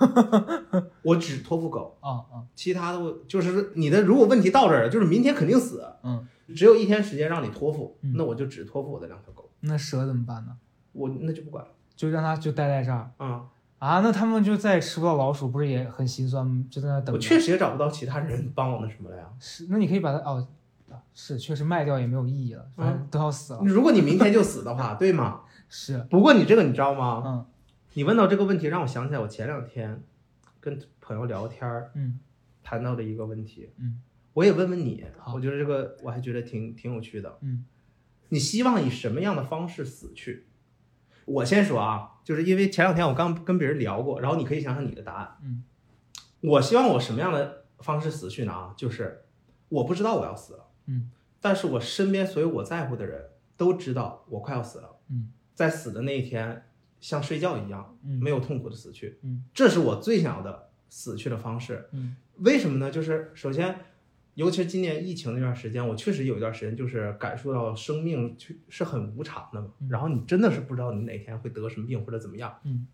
我只托付狗，啊啊其他的我就是你的如果问题到这儿了，就是明天肯定死，嗯，只有一天时间让你托付，嗯那我就只托付我的两条狗，那蛇怎么办呢？我那就不管了，就让它就待在这儿啊、啊？那他们就再也吃不到老鼠，不是也很心酸吗？就在那等着。我确实也找不到其他人帮我们什么了呀。是，那你可以把它哦，啊是确实卖掉也没有意义了，反正都要死了。如果你明天就死的话，对吗？是，不过你这个你知道吗？嗯。你问到这个问题，让我想起来我前两天跟朋友聊天儿嗯。谈到的一个问题，嗯。我也问问你，我觉得这个我还觉得挺挺有趣的。嗯。你希望以什么样的方式死去？我先说啊，就是因为前两天我刚跟别人聊过，然后你可以想想你的答案。嗯，我希望我什么样的方式死去呢？啊，就是我不知道我要死了，嗯，但是我身边所有我在乎的人都知道我快要死了，嗯，在死的那一天像睡觉一样，嗯没有痛苦的死去，嗯，这是我最想要的死去的方式。嗯为什么呢？就是首先，尤其是今年疫情那段时间，我确实有一段时间就是感受到生命去是很无常的嘛。嗯然后你真的是不知道你哪天会得什么病或者怎么样。嗯。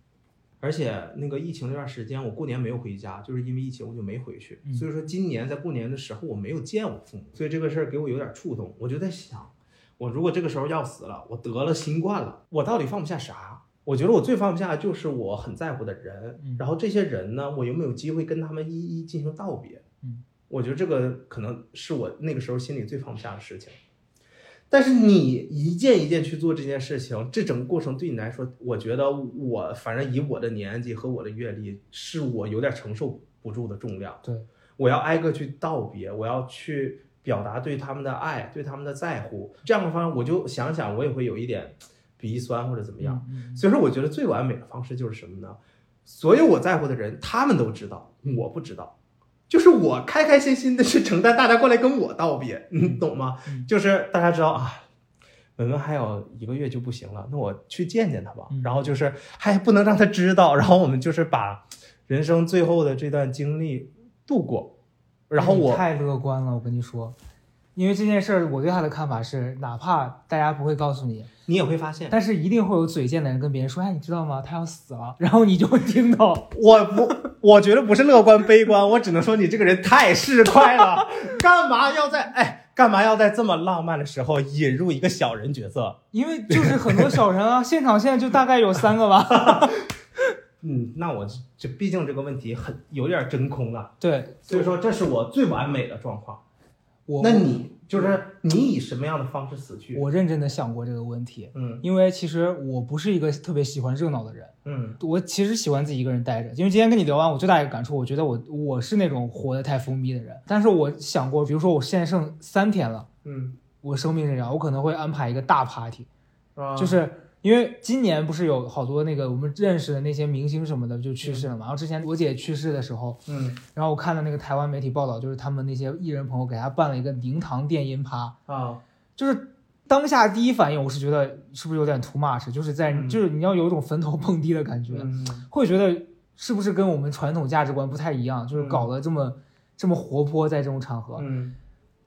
而且那个疫情那段时间，我过年没有回家，就是因为疫情我就没回去。嗯所以说今年在过年的时候我没有见我父母，所以这个事儿给我有点触动。我就在想，我如果这个时候要死了，我得了新冠了，我到底放不下啥？我觉得我最放不下的就是我很在乎的人，嗯然后这些人呢，我有没有机会跟他们一一进行道别？嗯，我觉得这个可能是我那个时候心里最放不下的事情。但是你一件一件去做这件事情，这整个过程对你来说，我觉得我反正以我的年纪和我的阅历，是我有点承受不住的重量。对，我要挨个去道别，我要去表达对他们的爱，对他们的在乎。这样的方式，我就想想，我也会有一点鼻酸或者怎么样。嗯所以说，我觉得最完美的方式就是什么呢？所有我在乎的人，他们都知道，我不知道。就是我开开心心的去承担大家过来跟我道别，你懂吗？嗯就是大家知道啊，文文还有一个月就不行了，那我去见见他吧。嗯然后就是还不能让他知道，然后我们就是把人生最后的这段经历度过。然后我太乐观了，我跟你说，因为这件事儿，我对他的看法是，哪怕大家不会告诉你，你也会发现，但是一定会有嘴贱的人跟别人说，哎，你知道吗？他要死了，然后你就会听到。我不，我觉得不是乐观悲观，我只能说你这个人太市侩了，干嘛要在哎，干嘛要在这么浪漫的时候引入一个小人角色？因为就是很多小人啊，现场现在就大概有三个吧。嗯，那我这这毕竟这个问题很有点真空了，对，所以说这是我最完美的状况。我那你就是你以什么样的方式死去？我认真的想过这个问题，嗯因为其实我不是一个特别喜欢热闹的人，嗯我其实喜欢自己一个人待着。因为今天跟你聊完，我最大一个感触，我觉得我我是那种活得太封闭的人。但是我想过，比如说我现在剩三天了，嗯我生命这样，我可能会安排一个大 party，啊，就是因为今年不是有好多那个我们认识的那些明星什么的就去世了嘛。然后之前我姐去世的时候，嗯然后我看到那个台湾媒体报道，就是他们那些艺人朋友给她办了一个灵堂电音趴，啊就是当下第一反应我是觉得是不是有点 too much，就是在、嗯就是你要有一种坟头蹦迪的感觉，嗯会觉得是不是跟我们传统价值观不太一样，就是嗯搞得这么、这么活泼在这种场合。嗯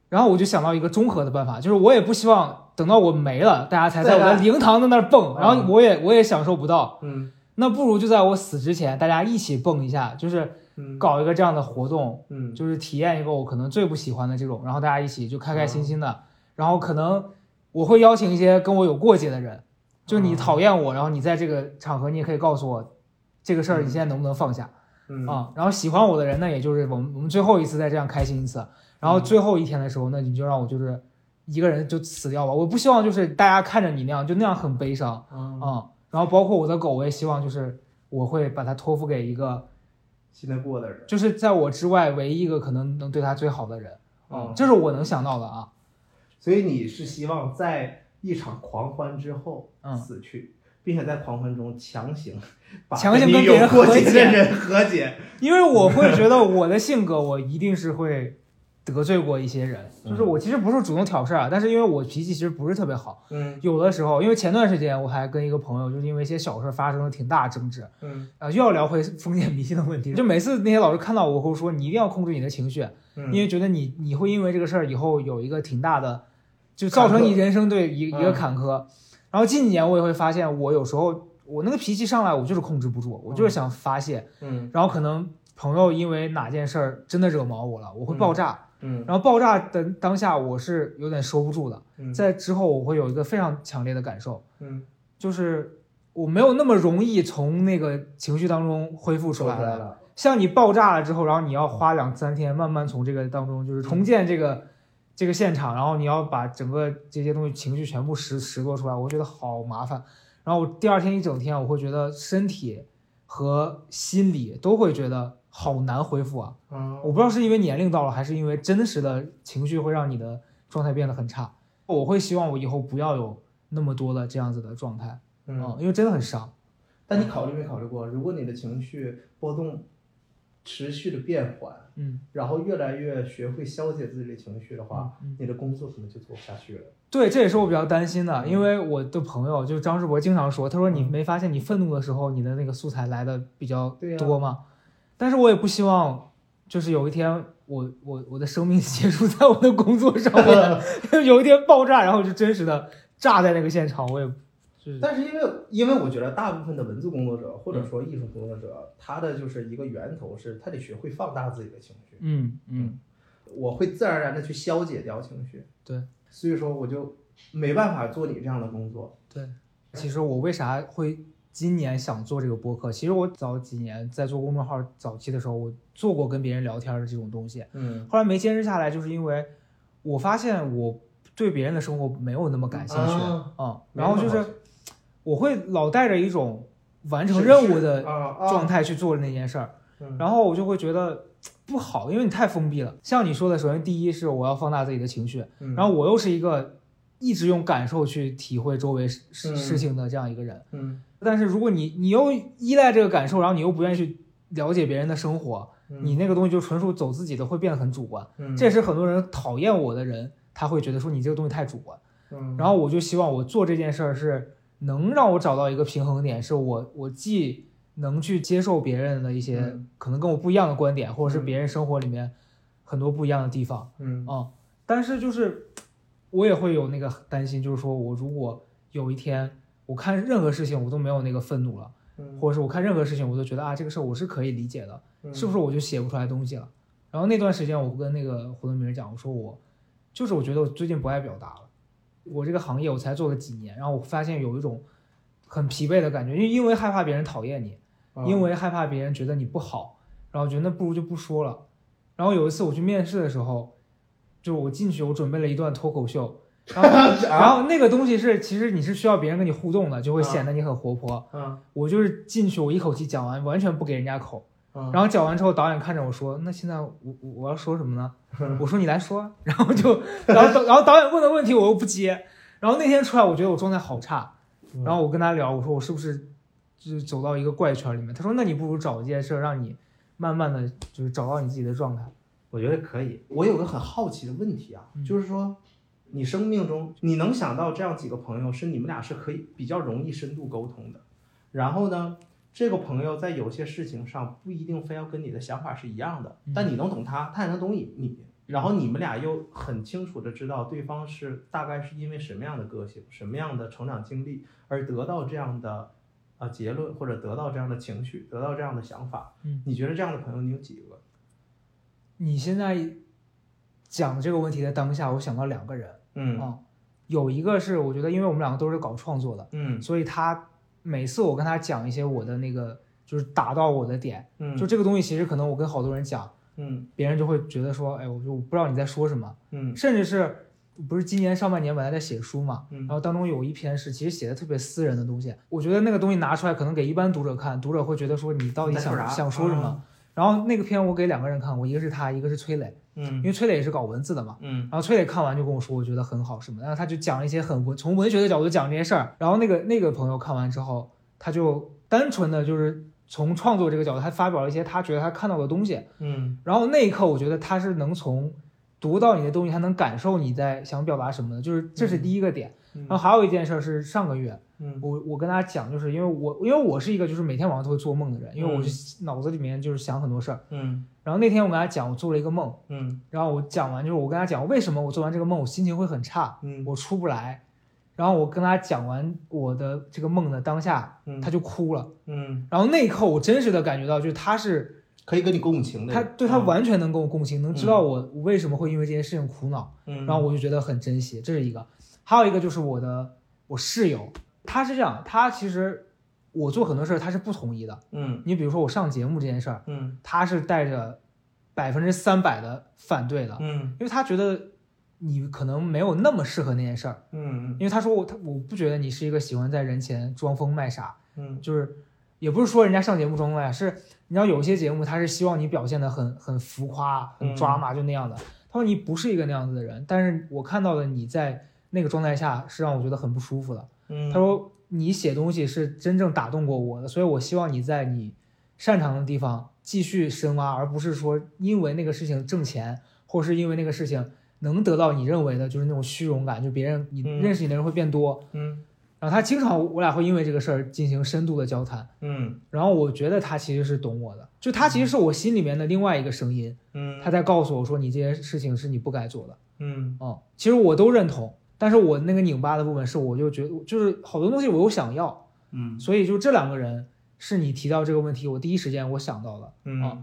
然后我就想到一个综合的办法，就是我也不希望等到我没了，大家才在我的灵堂在那儿蹦，嗯。然后我也我也享受不到。嗯。那不如就在我死之前，大家一起蹦一下，就是嗯搞一个这样的活动，嗯。就是体验一个我可能最不喜欢的这种，然后大家一起就开开心心的，然后可能我会邀请一些跟我有过节的人，就你嗯讨厌我，然后你在这个场合你也可以告诉我这个事儿你现在能不能放下？嗯。啊、然后喜欢我的人呢，也就是我们我们最后一次再这样开心一次，然后最后一天的时候，那你就让我就是一个人就死掉吧，我不希望就是大家看着你那样就那样很悲伤啊、啊，然后包括我的狗，我也希望就是我会把它托付给一个。信得过的人。就是在我之外唯一一个可能能对它最好的人，嗯这是我能想到的啊。所以你是希望在一场狂欢之后嗯死去，并且在狂欢中强行把强行跟别人和解。因为我会觉得我的性格，我一定是会得罪过一些人。就是我其实不是主动挑事儿啊，但是因为我脾气其实不是特别好，嗯有的时候，因为前段时间我还跟一个朋友，就是因为一些小事儿发生了挺大的争执，嗯啊，又要聊回封建迷信的问题。就每次那些老师看到我会说，你一定要控制你的情绪，嗯，因为觉得你你会因为这个事儿以后有一个挺大的，就造成你人生对一一个嗯坎坷。然后近几年我也会发现，我有时候我那个脾气上来，我就是控制不住，我就是想发泄。嗯然后可能朋友因为哪件事儿真的惹毛我了，我会爆炸。嗯然后爆炸的当下，我是有点收不住的。嗯在之后，我会有一个非常强烈的感受，嗯就是我没有那么容易从那个情绪当中恢复出来了。出来了。像你爆炸了之后，然后你要花两三天慢慢从这个当中就是重建这个、这个现场，然后你要把整个这些东西情绪全部拾拾掇出来，我觉得好麻烦。然后我第二天一整天，我会觉得身体和心理都会觉得好难恢复啊。嗯我不知道是因为年龄到了，还是因为真实的情绪会让你的状态变得很差。我会希望我以后不要有那么多的这样子的状态，嗯，嗯，因为真的很伤。但你考虑没考虑过，如果你的情绪波动持续的变缓，嗯，然后越来越学会消解自己的情绪的话，嗯你的工作可能就做不下去了。对，这也是我比较担心的，嗯因为我的朋友就是张世博经常说，他说你嗯没发现你愤怒的时候，你的那个素材来的比较多吗？但是我也不希望，就是有一天我我我的生命结束在我的工作上面，有一天爆炸，然后就真实的炸在那个现场，我也是但是因为因为我觉得大部分的文字工作者或者说艺术工作者，他的就是一个源头是他得学会放大自己的情绪，嗯嗯我会自然而然的去消解掉情绪。对，所以说我就没办法做你这样的工作。对，其实我为啥会今年想做这个播客？其实我早几年在做公众号早期的时候，我做过跟别人聊天的这种东西，嗯后来没坚持下来，就是因为我发现我对别人的生活没有那么感兴趣啊啊、然后就是我会老带着一种完成任务的状态去做那件事儿，嗯然后我就会觉得不好，因为你太封闭了。像你说的，首先第一是我要放大自己的情绪，嗯然后我又是一个一直用感受去体会周围事事嗯事情的这样一个人。嗯但是如果你你又依赖这个感受，然后你又不愿意去了解别人的生活，嗯。你那个东西就纯属走自己的，会变得很主观。嗯。这也是很多人讨厌我的人，他会觉得说你这个东西太主观。嗯。然后我就希望我做这件事儿是能让我找到一个平衡点，是我我既能去接受别人的一些嗯。可能跟我不一样的观点，或者是嗯别人生活里面很多不一样的地方。嗯。啊、但是就是我也会有那个担心，就是说我如果有一天我看任何事情我都没有那个愤怒了，嗯或者是我看任何事情我都觉得啊这个事儿我是可以理解的，嗯是不是我就写不出来东西了？然后那段时间我跟那个胡德明讲，我说我就是我觉得我最近不爱表达了，我这个行业我才做了几年，然后我发现有一种很疲惫的感觉，因为因为害怕别人讨厌你，啊因为害怕别人觉得你不好，然后我觉得那不如就不说了。然后有一次我去面试的时候，就我进去我准备了一段脱口秀，然 后然后那个东西是其实你是需要别人跟你互动的，就会显得你很活泼。嗯我就是进去我一口气讲完，完全不给人家口。嗯然后讲完之后，导演看着我说：“那现在我我我要说什么呢？” 我说：“你来说。”然后就，然后导然后导演问的问题我又不接。然后那天出来，我觉得我状态好差。嗯然后我跟他聊，我说我是不是就是走到一个怪圈里面？他说：“那你不如找一件事，让你慢慢的就是找到你自己的状态。我觉得可以。我有个很好奇的问题啊，嗯就是说，你生命中你能想到这样几个朋友，是你们俩是可以比较容易深度沟通的。然后呢，这个朋友在有些事情上不一定非要跟你的想法是一样的，嗯但你能懂他，他也能懂你你。然后你们俩又很清楚的知道对方是大概是因为什么样的个性、什么样的成长经历而得到这样的啊结论，或者得到这样的情绪，得到这样的想法。嗯，你觉得这样的朋友你有几个？你现在讲这个问题的当下，我想到两个人。嗯。啊、有一个是我觉得，因为我们两个都是搞创作的，嗯。所以他每次我跟他讲一些我的那个就是打到我的点，嗯，就这个东西其实可能我跟好多人讲。嗯。别人就会觉得说，哎，我就我不知道你在说什么，嗯。甚至是不是今年上半年本来在写书嘛，嗯。然后当中有一篇是其实写的特别私人的东西，我觉得那个东西拿出来可能给一般读者看，读者会觉得说你到底想想说什么？啊？然后那个片我给两个人看过，一个是他，一个是崔磊，嗯因嗯为崔磊也是搞文字的嘛。嗯然后崔磊看完就跟我说，我觉得很好什么的，然后他就讲一些很文从文学的角度讲这些事儿。然后那个那个朋友看完之后，他就单纯的就是从创作这个角度，他发表了一些他觉得他看到的东西。嗯然后那一刻，我觉得他是能从读到你的东西，他能感受你在想表达什么的，就是这是第一个点。然后还有一件事是上个月，嗯。我我跟大家讲，就是因为我因为我是一个就是每天晚上都会做梦的人，因为我就脑子里面就是想很多事儿。嗯。然后那天我跟他讲，我做了一个梦，嗯。然后我讲完就是我跟他讲为什么我做完这个梦我心情会很差，嗯。我出不来。然后我跟他讲完我的这个梦的当下，嗯。他就哭了。嗯，然后那一刻我真实的感觉到，就是他是可以跟你共情的，他对他嗯。完全能跟我共情，能知道我我为什么会因为这件事情苦恼，嗯，然后我就觉得很珍惜，这是一个。还有一个就是我的我室友，他是这样，他其实我做很多事儿他是不同意的。嗯。你比如说我上节目这件事儿，嗯。他是带着百分之三百的反对的，嗯。因为他觉得你可能没有那么适合那件事儿，嗯。因为他说我他我不觉得你是一个喜欢在人前装疯卖傻，嗯。就是也不是说人家上节目装疯卖傻，是你知道有些节目他是希望你表现的很很浮夸、很抓马，就那样的。他说你不是一个那样子的人，但是我看到的你在那个状态下是让我觉得很不舒服的。嗯，他说你写东西是真正打动过我的，所以我希望你在你擅长的地方继续深挖，而不是说因为那个事情挣钱，或是因为那个事情能得到你认为的就是那种虚荣感，就别人你嗯认识你的人会变多。嗯然后他经常我俩会因为这个事儿进行深度的交谈，嗯然后我觉得他其实是懂我的，就他其实是我心里面的另外一个声音，嗯，他在告诉我说你这件事情是你不该做的。嗯嗯，其实我都认同，但是我那个拧巴的部分是，我就觉得就是好多东西我又想要，嗯所以就这两个人是你提到这个问题，我第一时间我想到的。嗯啊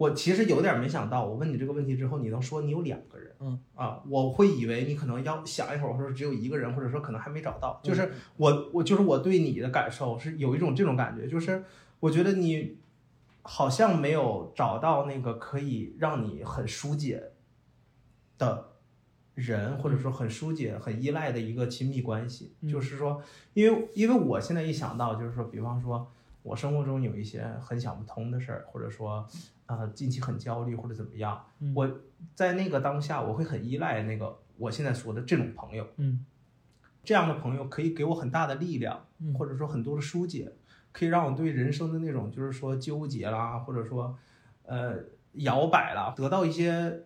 我其实有点没想到，我问你这个问题之后，你能说你有两个人，嗯啊，我会以为你可能要想一会儿，或者只有一个人，或者说可能还没找到。嗯就是我我就是我对你的感受是有一种这种感觉，就是我觉得你好像没有找到那个可以让你很疏解的人，或者说很疏解、很依赖的一个亲密关系。嗯就是说，因为因为我现在一想到，就是说，比方说我生活中有一些很想不通的事儿，或者说呃近期很焦虑或者怎么样，嗯我在那个当下我会很依赖那个我现在说的这种朋友。嗯这样的朋友可以给我很大的力量，嗯或者说很多的疏解，可以让我对人生的那种就是说纠结啦，或者说呃摇摆啦，得到一些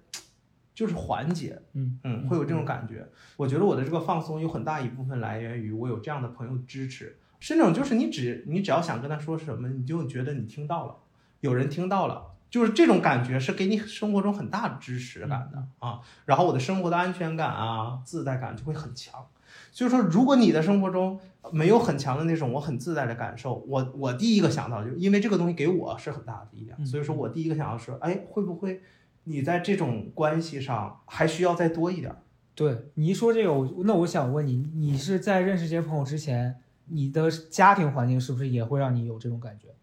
就是缓解。嗯嗯，会有这种感觉。我觉得我的这个放松有很大一部分来源于我有这样的朋友支持，是那种就是你只你只要想跟他说什么，你就觉得你听到了，有人听到了。就是这种感觉是给你生活中很大的支持感的啊，然后我的生活的安全感啊、自在感就会很强。所以说，如果你的生活中没有很强的那种我很自在的感受，我我第一个想到就因为这个东西给我是很大的力量，嗯所以说我第一个想到是，哎，会不会你在这种关系上还需要再多一点儿？对你一说这个，我那我想问你，你是在认识这些朋友之前，你的家庭环境是不是也会让你有这种感觉？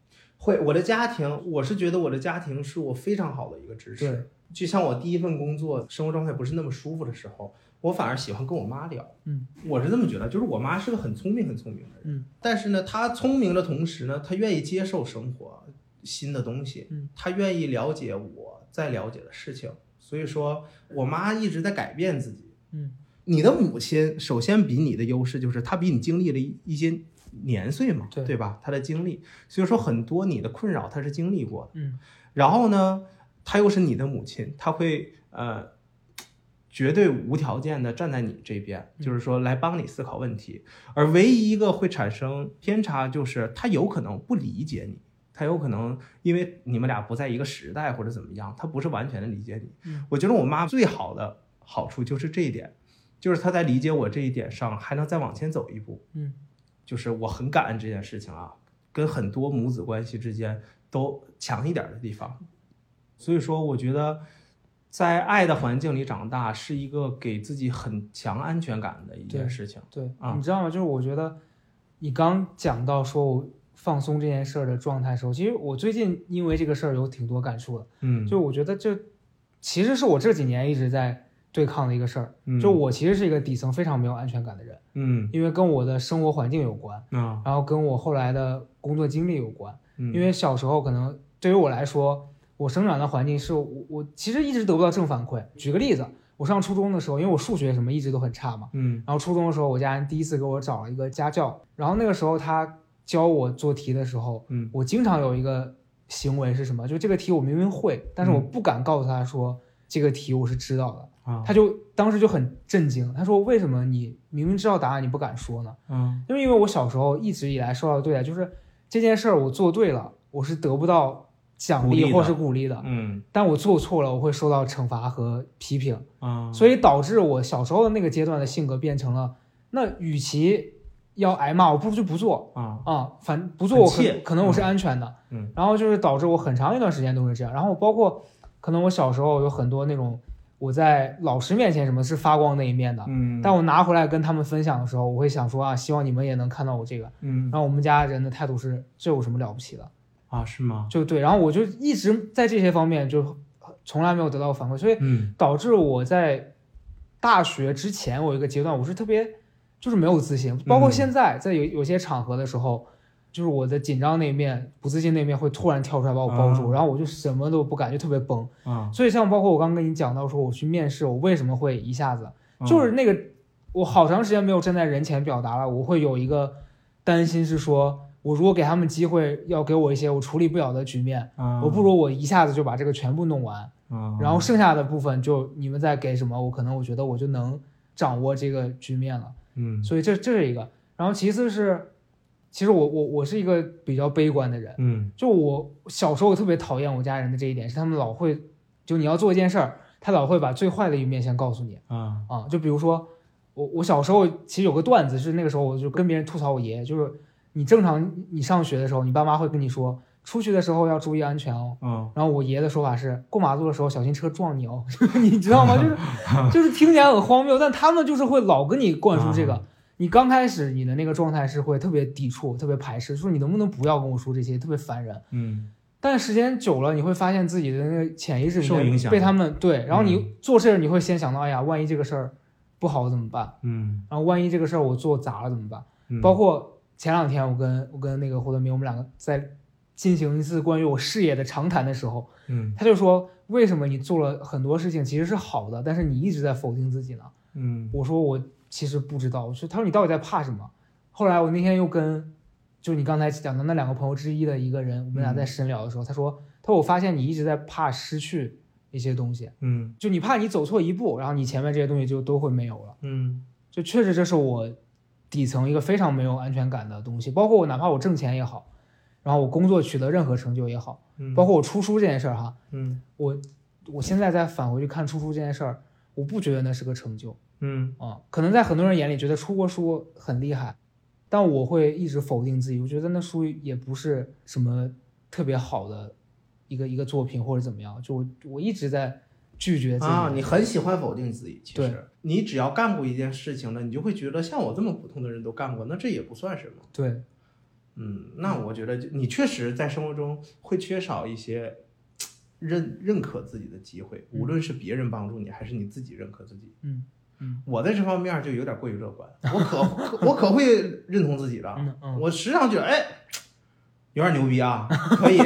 会，我的家庭，我是觉得我的家庭是我非常好的一个支持。对，就像我第一份工作，生活状态不是那么舒服的时候，我反而喜欢跟我妈聊。嗯，我是这么觉得，就是我妈是个很聪明、很聪明的人。嗯，但是呢，她聪明的同时呢，她愿意接受生活新的东西。嗯，她愿意了解我在了解的事情。所以说我妈一直在改变自己。嗯，你的母亲首先比你的优势就是她比你经历了一一些年岁嘛，对吧？他的经历，所以说很多你的困扰他是经历过的。嗯然后呢，他又是你的母亲，他会呃绝对无条件的站在你这边，嗯就是说来帮你思考问题。而唯一一个会产生偏差，就是他有可能不理解你，他有可能因为你们俩不在一个时代或者怎么样，他不是完全的理解你。嗯我觉得我妈最好的好处就是这一点，就是她在理解我这一点上还能再往前走一步。嗯就是我很感恩这件事情啊，跟很多母子关系之间都强一点的地方。所以说，我觉得在爱的环境里长大是一个给自己很强安全感的一件事情。对，啊你知道吗？就是我觉得你刚讲到说我放松这件事儿的状态的时候，其实我最近因为这个事儿有挺多感触的。嗯，就我觉得这其实是我这几年一直在对抗的一个事儿。嗯就我其实是一个底层非常没有安全感的人，嗯因为跟我的生活环境有关，啊然后跟我后来的工作经历有关。嗯，因为小时候可能对于我来说，我生长的环境是我我其实一直得不到正反馈。举个例子，我上初中的时候，因为我数学什么一直都很差嘛，嗯然后初中的时候，我家人第一次给我找了一个家教，然后那个时候他教我做题的时候，嗯我经常有一个行为是什么？就这个题我明明会，但是我不敢告诉他说这个题我是知道的，啊。他就当时就很震惊，他说为什么你明明知道答案你不敢说呢？嗯。就是因为我小时候一直以来受到的对待，就是这件事儿我做对了，我是得不到奖励或是鼓励的，嗯但我做错了，我会受到惩罚和批评。啊，所以导致我小时候的那个阶段的性格变成了，那与其要挨骂，我不如就不做啊。啊，反不做我可可能我是安全的，嗯。然后就是导致我很长一段时间都是这样，然后包括可能我小时候有很多那种我在老师面前什么是发光那一面的，嗯，但我拿回来跟他们分享的时候，我会想说啊，希望你们也能看到我这个，嗯。然后我们家人的态度是这有什么了不起的，啊是吗？就对，然后我就一直在这些方面就从来没有得到反馈，所以嗯。导致我在大学之前，我有一个阶段我是特别就是没有自信，包括现在在有有些场合的时候，就是我的紧张那一面、不自信那一面会突然跳出来把我包住，啊然后我就什么都不敢，就特别崩。啊，所以像包括我刚刚跟你讲到说我去面试，我为什么会一下子啊就是那个我好长时间没有站在人前表达了，我会有一个担心是说。我如果给他们机会，要给我一些我处理不了的局面，啊我不如我一下子就把这个全部弄完，啊，然后剩下的部分就你们再给什么，我可能我觉得我就能掌握这个局面了。嗯所以这这是一个，然后其次是，其实我我我是一个比较悲观的人，嗯就我小时候特别讨厌我家人的这一点，是他们老会，就你要做一件事儿，他老会把最坏的一面先告诉你啊啊，就比如说我我小时候其实有个段子是那个时候我就跟别人吐槽我爷爷，就是你正常你上学的时候，你爸妈会跟你说出去的时候要注意安全哦。嗯然后我爷的说法是，过马路的时候小心车撞你哦，你知道吗？就是就是听起来很荒谬，但他们就是会老跟你灌输这个。你刚开始你的那个状态是会特别抵触、特别排斥，说你能不能不要跟我说这些，特别烦人。嗯但时间久了，你会发现自己的那个潜意识里受影响被他们对，然后你嗯做事儿你会先想到，哎呀，万一这个事儿不好怎么办？嗯然后万一这个事儿我做砸了怎么办？嗯，包括前两天我跟我跟那个胡德明，我们两个在进行一次关于我事业的长谈的时候，嗯他就说，为什么你做了很多事情其实是好的，但是你一直在否定自己呢？嗯我说我其实不知道，我说他说你到底在怕什么？后来我那天又跟就你刚才讲的那两个朋友之一的一个人，我们俩在深聊的时候，他说他说我发现你一直在怕失去一些东西，嗯就你怕你走错一步，然后你前面这些东西就都会没有了。嗯就确实这是我底层一个非常没有安全感的东西，包括我哪怕我挣钱也好，然后我工作取得任何成就也好，嗯，包括我出书这件事儿哈，嗯我我现在再返回去看出书这件事儿，我不觉得那是个成就嗯啊、可能在很多人眼里觉得出过书很厉害，但我会一直否定自己，我觉得那书也不是什么特别好的一个一个作品或者怎么样，就我我一直在拒绝自己啊，你很喜欢否定自己。其对实你只要干过一件事情了，你就会觉得像我这么普通的人都干过，那这也不算什么。对嗯，那我觉得就你确实在生活中会缺少一些认认可自己的机会，无论是别人帮助你，还是你自己认可自己。嗯嗯我在这方面就有点过于乐观，我可可我可会认同自己了。嗯嗯我时常觉得，哎，有点牛逼啊，可以。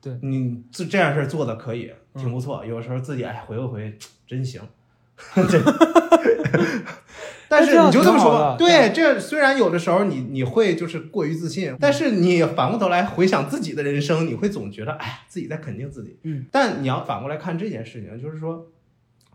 对，你这这样事儿做的可以，挺不错。有时候自己哎回过回，真行。对但是你就这么说对，这虽然有的时候你你会就是过于自信，但是你反过头来回想自己的人生，你会总觉得哎自己在肯定自己。嗯，但你要反过来看这件事情，就是说，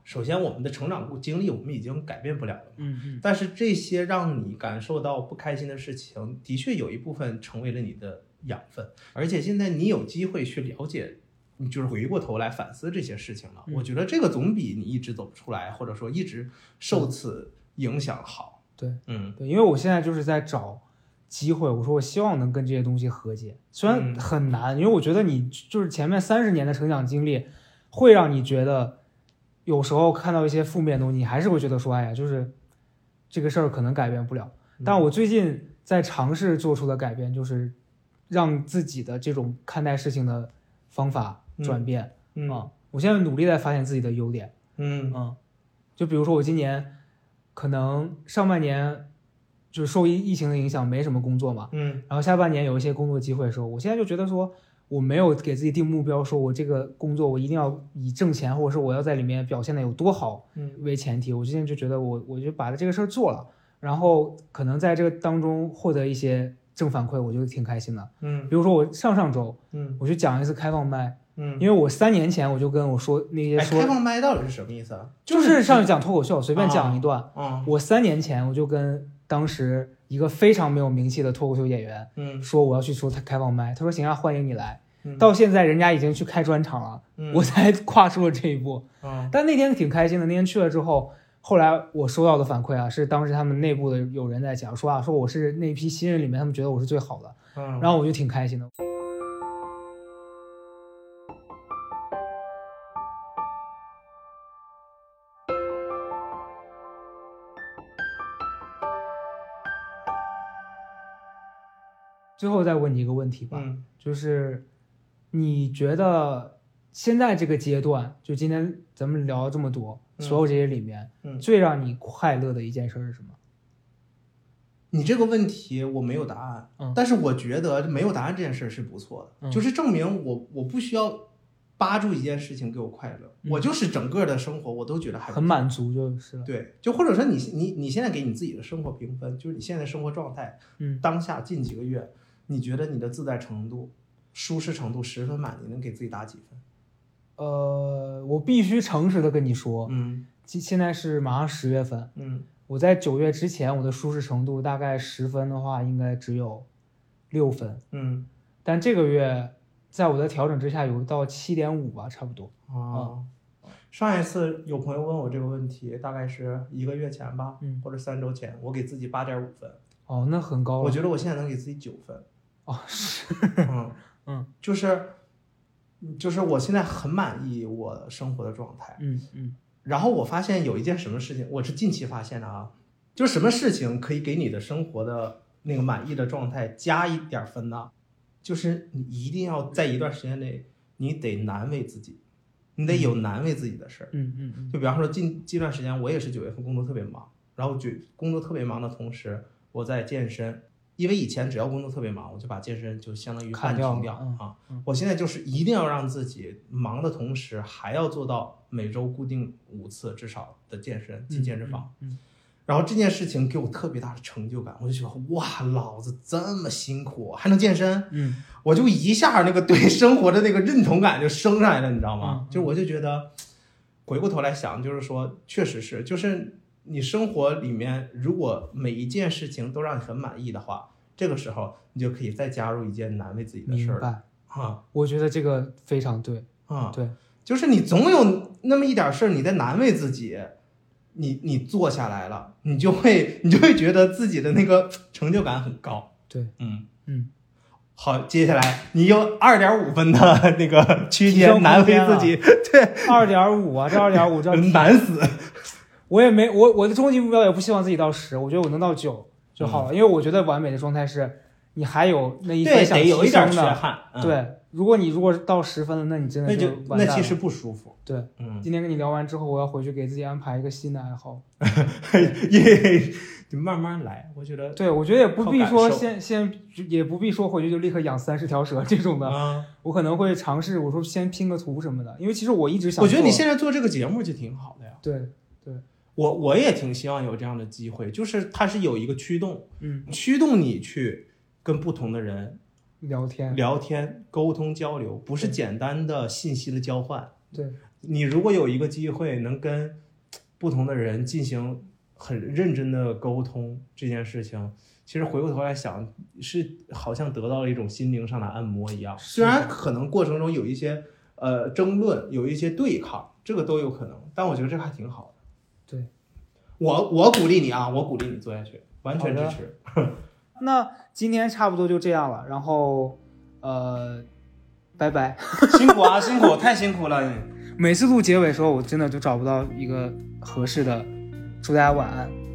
首先我们的成长经历我们已经改变不了了。嗯嗯但是这些让你感受到不开心的事情，的确有一部分成为了你的养分，而且现在你有机会去了解，你就是回过头来反思这些事情了。嗯我觉得这个总比你一直走不出来，或者说一直受此影响好。对。嗯对，因为我现在就是在找机会，我说我希望能跟这些东西和解，虽然嗯很难，因为我觉得你就是前面三十年的成长经历，会让你觉得有时候看到一些负面的东西，你还是会觉得说，哎呀，就是这个事儿可能改变不了。嗯但我最近在尝试做出的改变，就是让自己的这种看待事情的方法转变嗯啊、我现在努力在发现自己的优点。嗯嗯，就比如说我今年可能上半年就是受疫疫情的影响，没什么工作嘛，嗯然后下半年有一些工作机会的时候，我现在就觉得说我没有给自己定目标，说我这个工作我一定要以挣钱，或者说我要在里面表现的有多好嗯为前提。我之前就觉得我我就把这个事儿做了，然后可能在这个当中获得一些正反馈，我就挺开心的。嗯比如说我上上周嗯我去讲一次开放麦，嗯，因为我三年前我就跟我说那些哎，说开放麦到底是什么意思啊？就是上去讲脱口秀，随便讲一段。嗯我三年前我就跟当时一个非常没有名气的脱口秀演员嗯说我要去说他开放麦，他说行啊，欢迎你来。嗯到现在人家已经去开专场了，嗯我才跨出了这一步。嗯但那天挺开心的，那天去了之后，后来我收到的反馈啊，是当时他们内部的有人在讲说啊，说我是那批新人里面他们觉得我是最好的，嗯，然后我就挺开心的。最后再问你一个问题吧，嗯就是你觉得现在这个阶段，就今天咱们聊了这么多，嗯所有这些里面，嗯最让你快乐的一件事是什么？你这个问题我没有答案，嗯但是我觉得没有答案这件事是不错的，嗯就是证明我我不需要扒住一件事情给我快乐，嗯我就是整个的生活我都觉得还很满足就是了。对，就或者说你你你现在给你自己的生活评分，就是你现在生活状态，嗯当下近几个月，你觉得你的自在程度、舒适程度十分满，你能给自己打几分？呃，我必须诚实的跟你说，嗯现现在是马上十月份，嗯我在九月之前，我的舒适程度大概十分的话，应该只有六分，嗯但这个月在我的调整之下，有到七点五吧，差不多。啊。上一次有朋友问我这个问题，大概是一个月前吧，嗯或者三周前，我给自己八点五分，哦，那很高了。我觉得我现在能给自己九分。哦，是嗯嗯就是就是我现在很满意我生活的状态。嗯嗯然后我发现有一件什么事情，我是近期发现的啊，就是什么事情可以给你的生活的那个满意的状态加一点分呢？就是你一定要在一段时间内，你得难为自己，你得有难为自己的事儿。嗯嗯嗯就比方说近近段时间，我也是九月份工作特别忙，然后就工作特别忙的同时，我在健身，因为以前只要工作特别忙，我就把健身就相当于砍掉半停掉了嗯啊。我现在就是一定要让自己忙的同时，还要做到每周固定五次至少的健身，进健身房。嗯然后这件事情给我特别大的成就感，我就觉得哇，老子这么辛苦还能健身，嗯我就一下那个对生活的那个认同感就升上来了，你知道吗？就我就觉得，回过头来想，就是说，确实是，就是你生活里面如果每一件事情都让你很满意的话，这个时候你就可以再加入一件难为自己的事儿了。啊我觉得这个非常对，啊！对，就是你总有那么一点事儿，你在难为自己，你你做下来了，你就会你就会觉得自己的那个成就感很高。对，嗯。嗯，好，接下来你有二点五分的那个区间难为自己，对，二点五啊，这二点五叫 难死。我也没我我的终极目标也不希望自己到十，我觉得我能到九就好嗯了，因为我觉得完美的状态是你还有那一对，分想得有一点提升的，对，如果你如果到十分了，那你真的那就完蛋了那其实不舒服。对。嗯，今天跟你聊完之后，我要回去给自己安排一个新的爱好。也就慢慢来。我觉得对，我觉得也不必说先先，也不必说回去就立刻养三十条蛇这种的。啊，我可能会尝试，我说先拼个图什么的，因为其实我一直想。我觉得你现在做这个节目就挺好的呀。对，我我也挺希望有这样的机会，就是它是有一个驱动，嗯，驱动你去跟不同的人聊天，聊天、沟通、交流，不是简单的信息的交换。对，你如果有一个机会能跟不同的人进行很认真的沟通，这件事情，其实回过头来想，是好像得到了一种心灵上的按摩一样。虽然可能过程中有一些呃争论，有一些对抗，这个都有可能，但我觉得这还挺好的。对，我我鼓励你啊，我鼓励你做下去，完全支持。那今天差不多就这样了，然后呃，拜拜。辛苦啊，辛苦，太辛苦了。每次录结尾的时候，我真的就找不到一个合适的，祝大家晚安。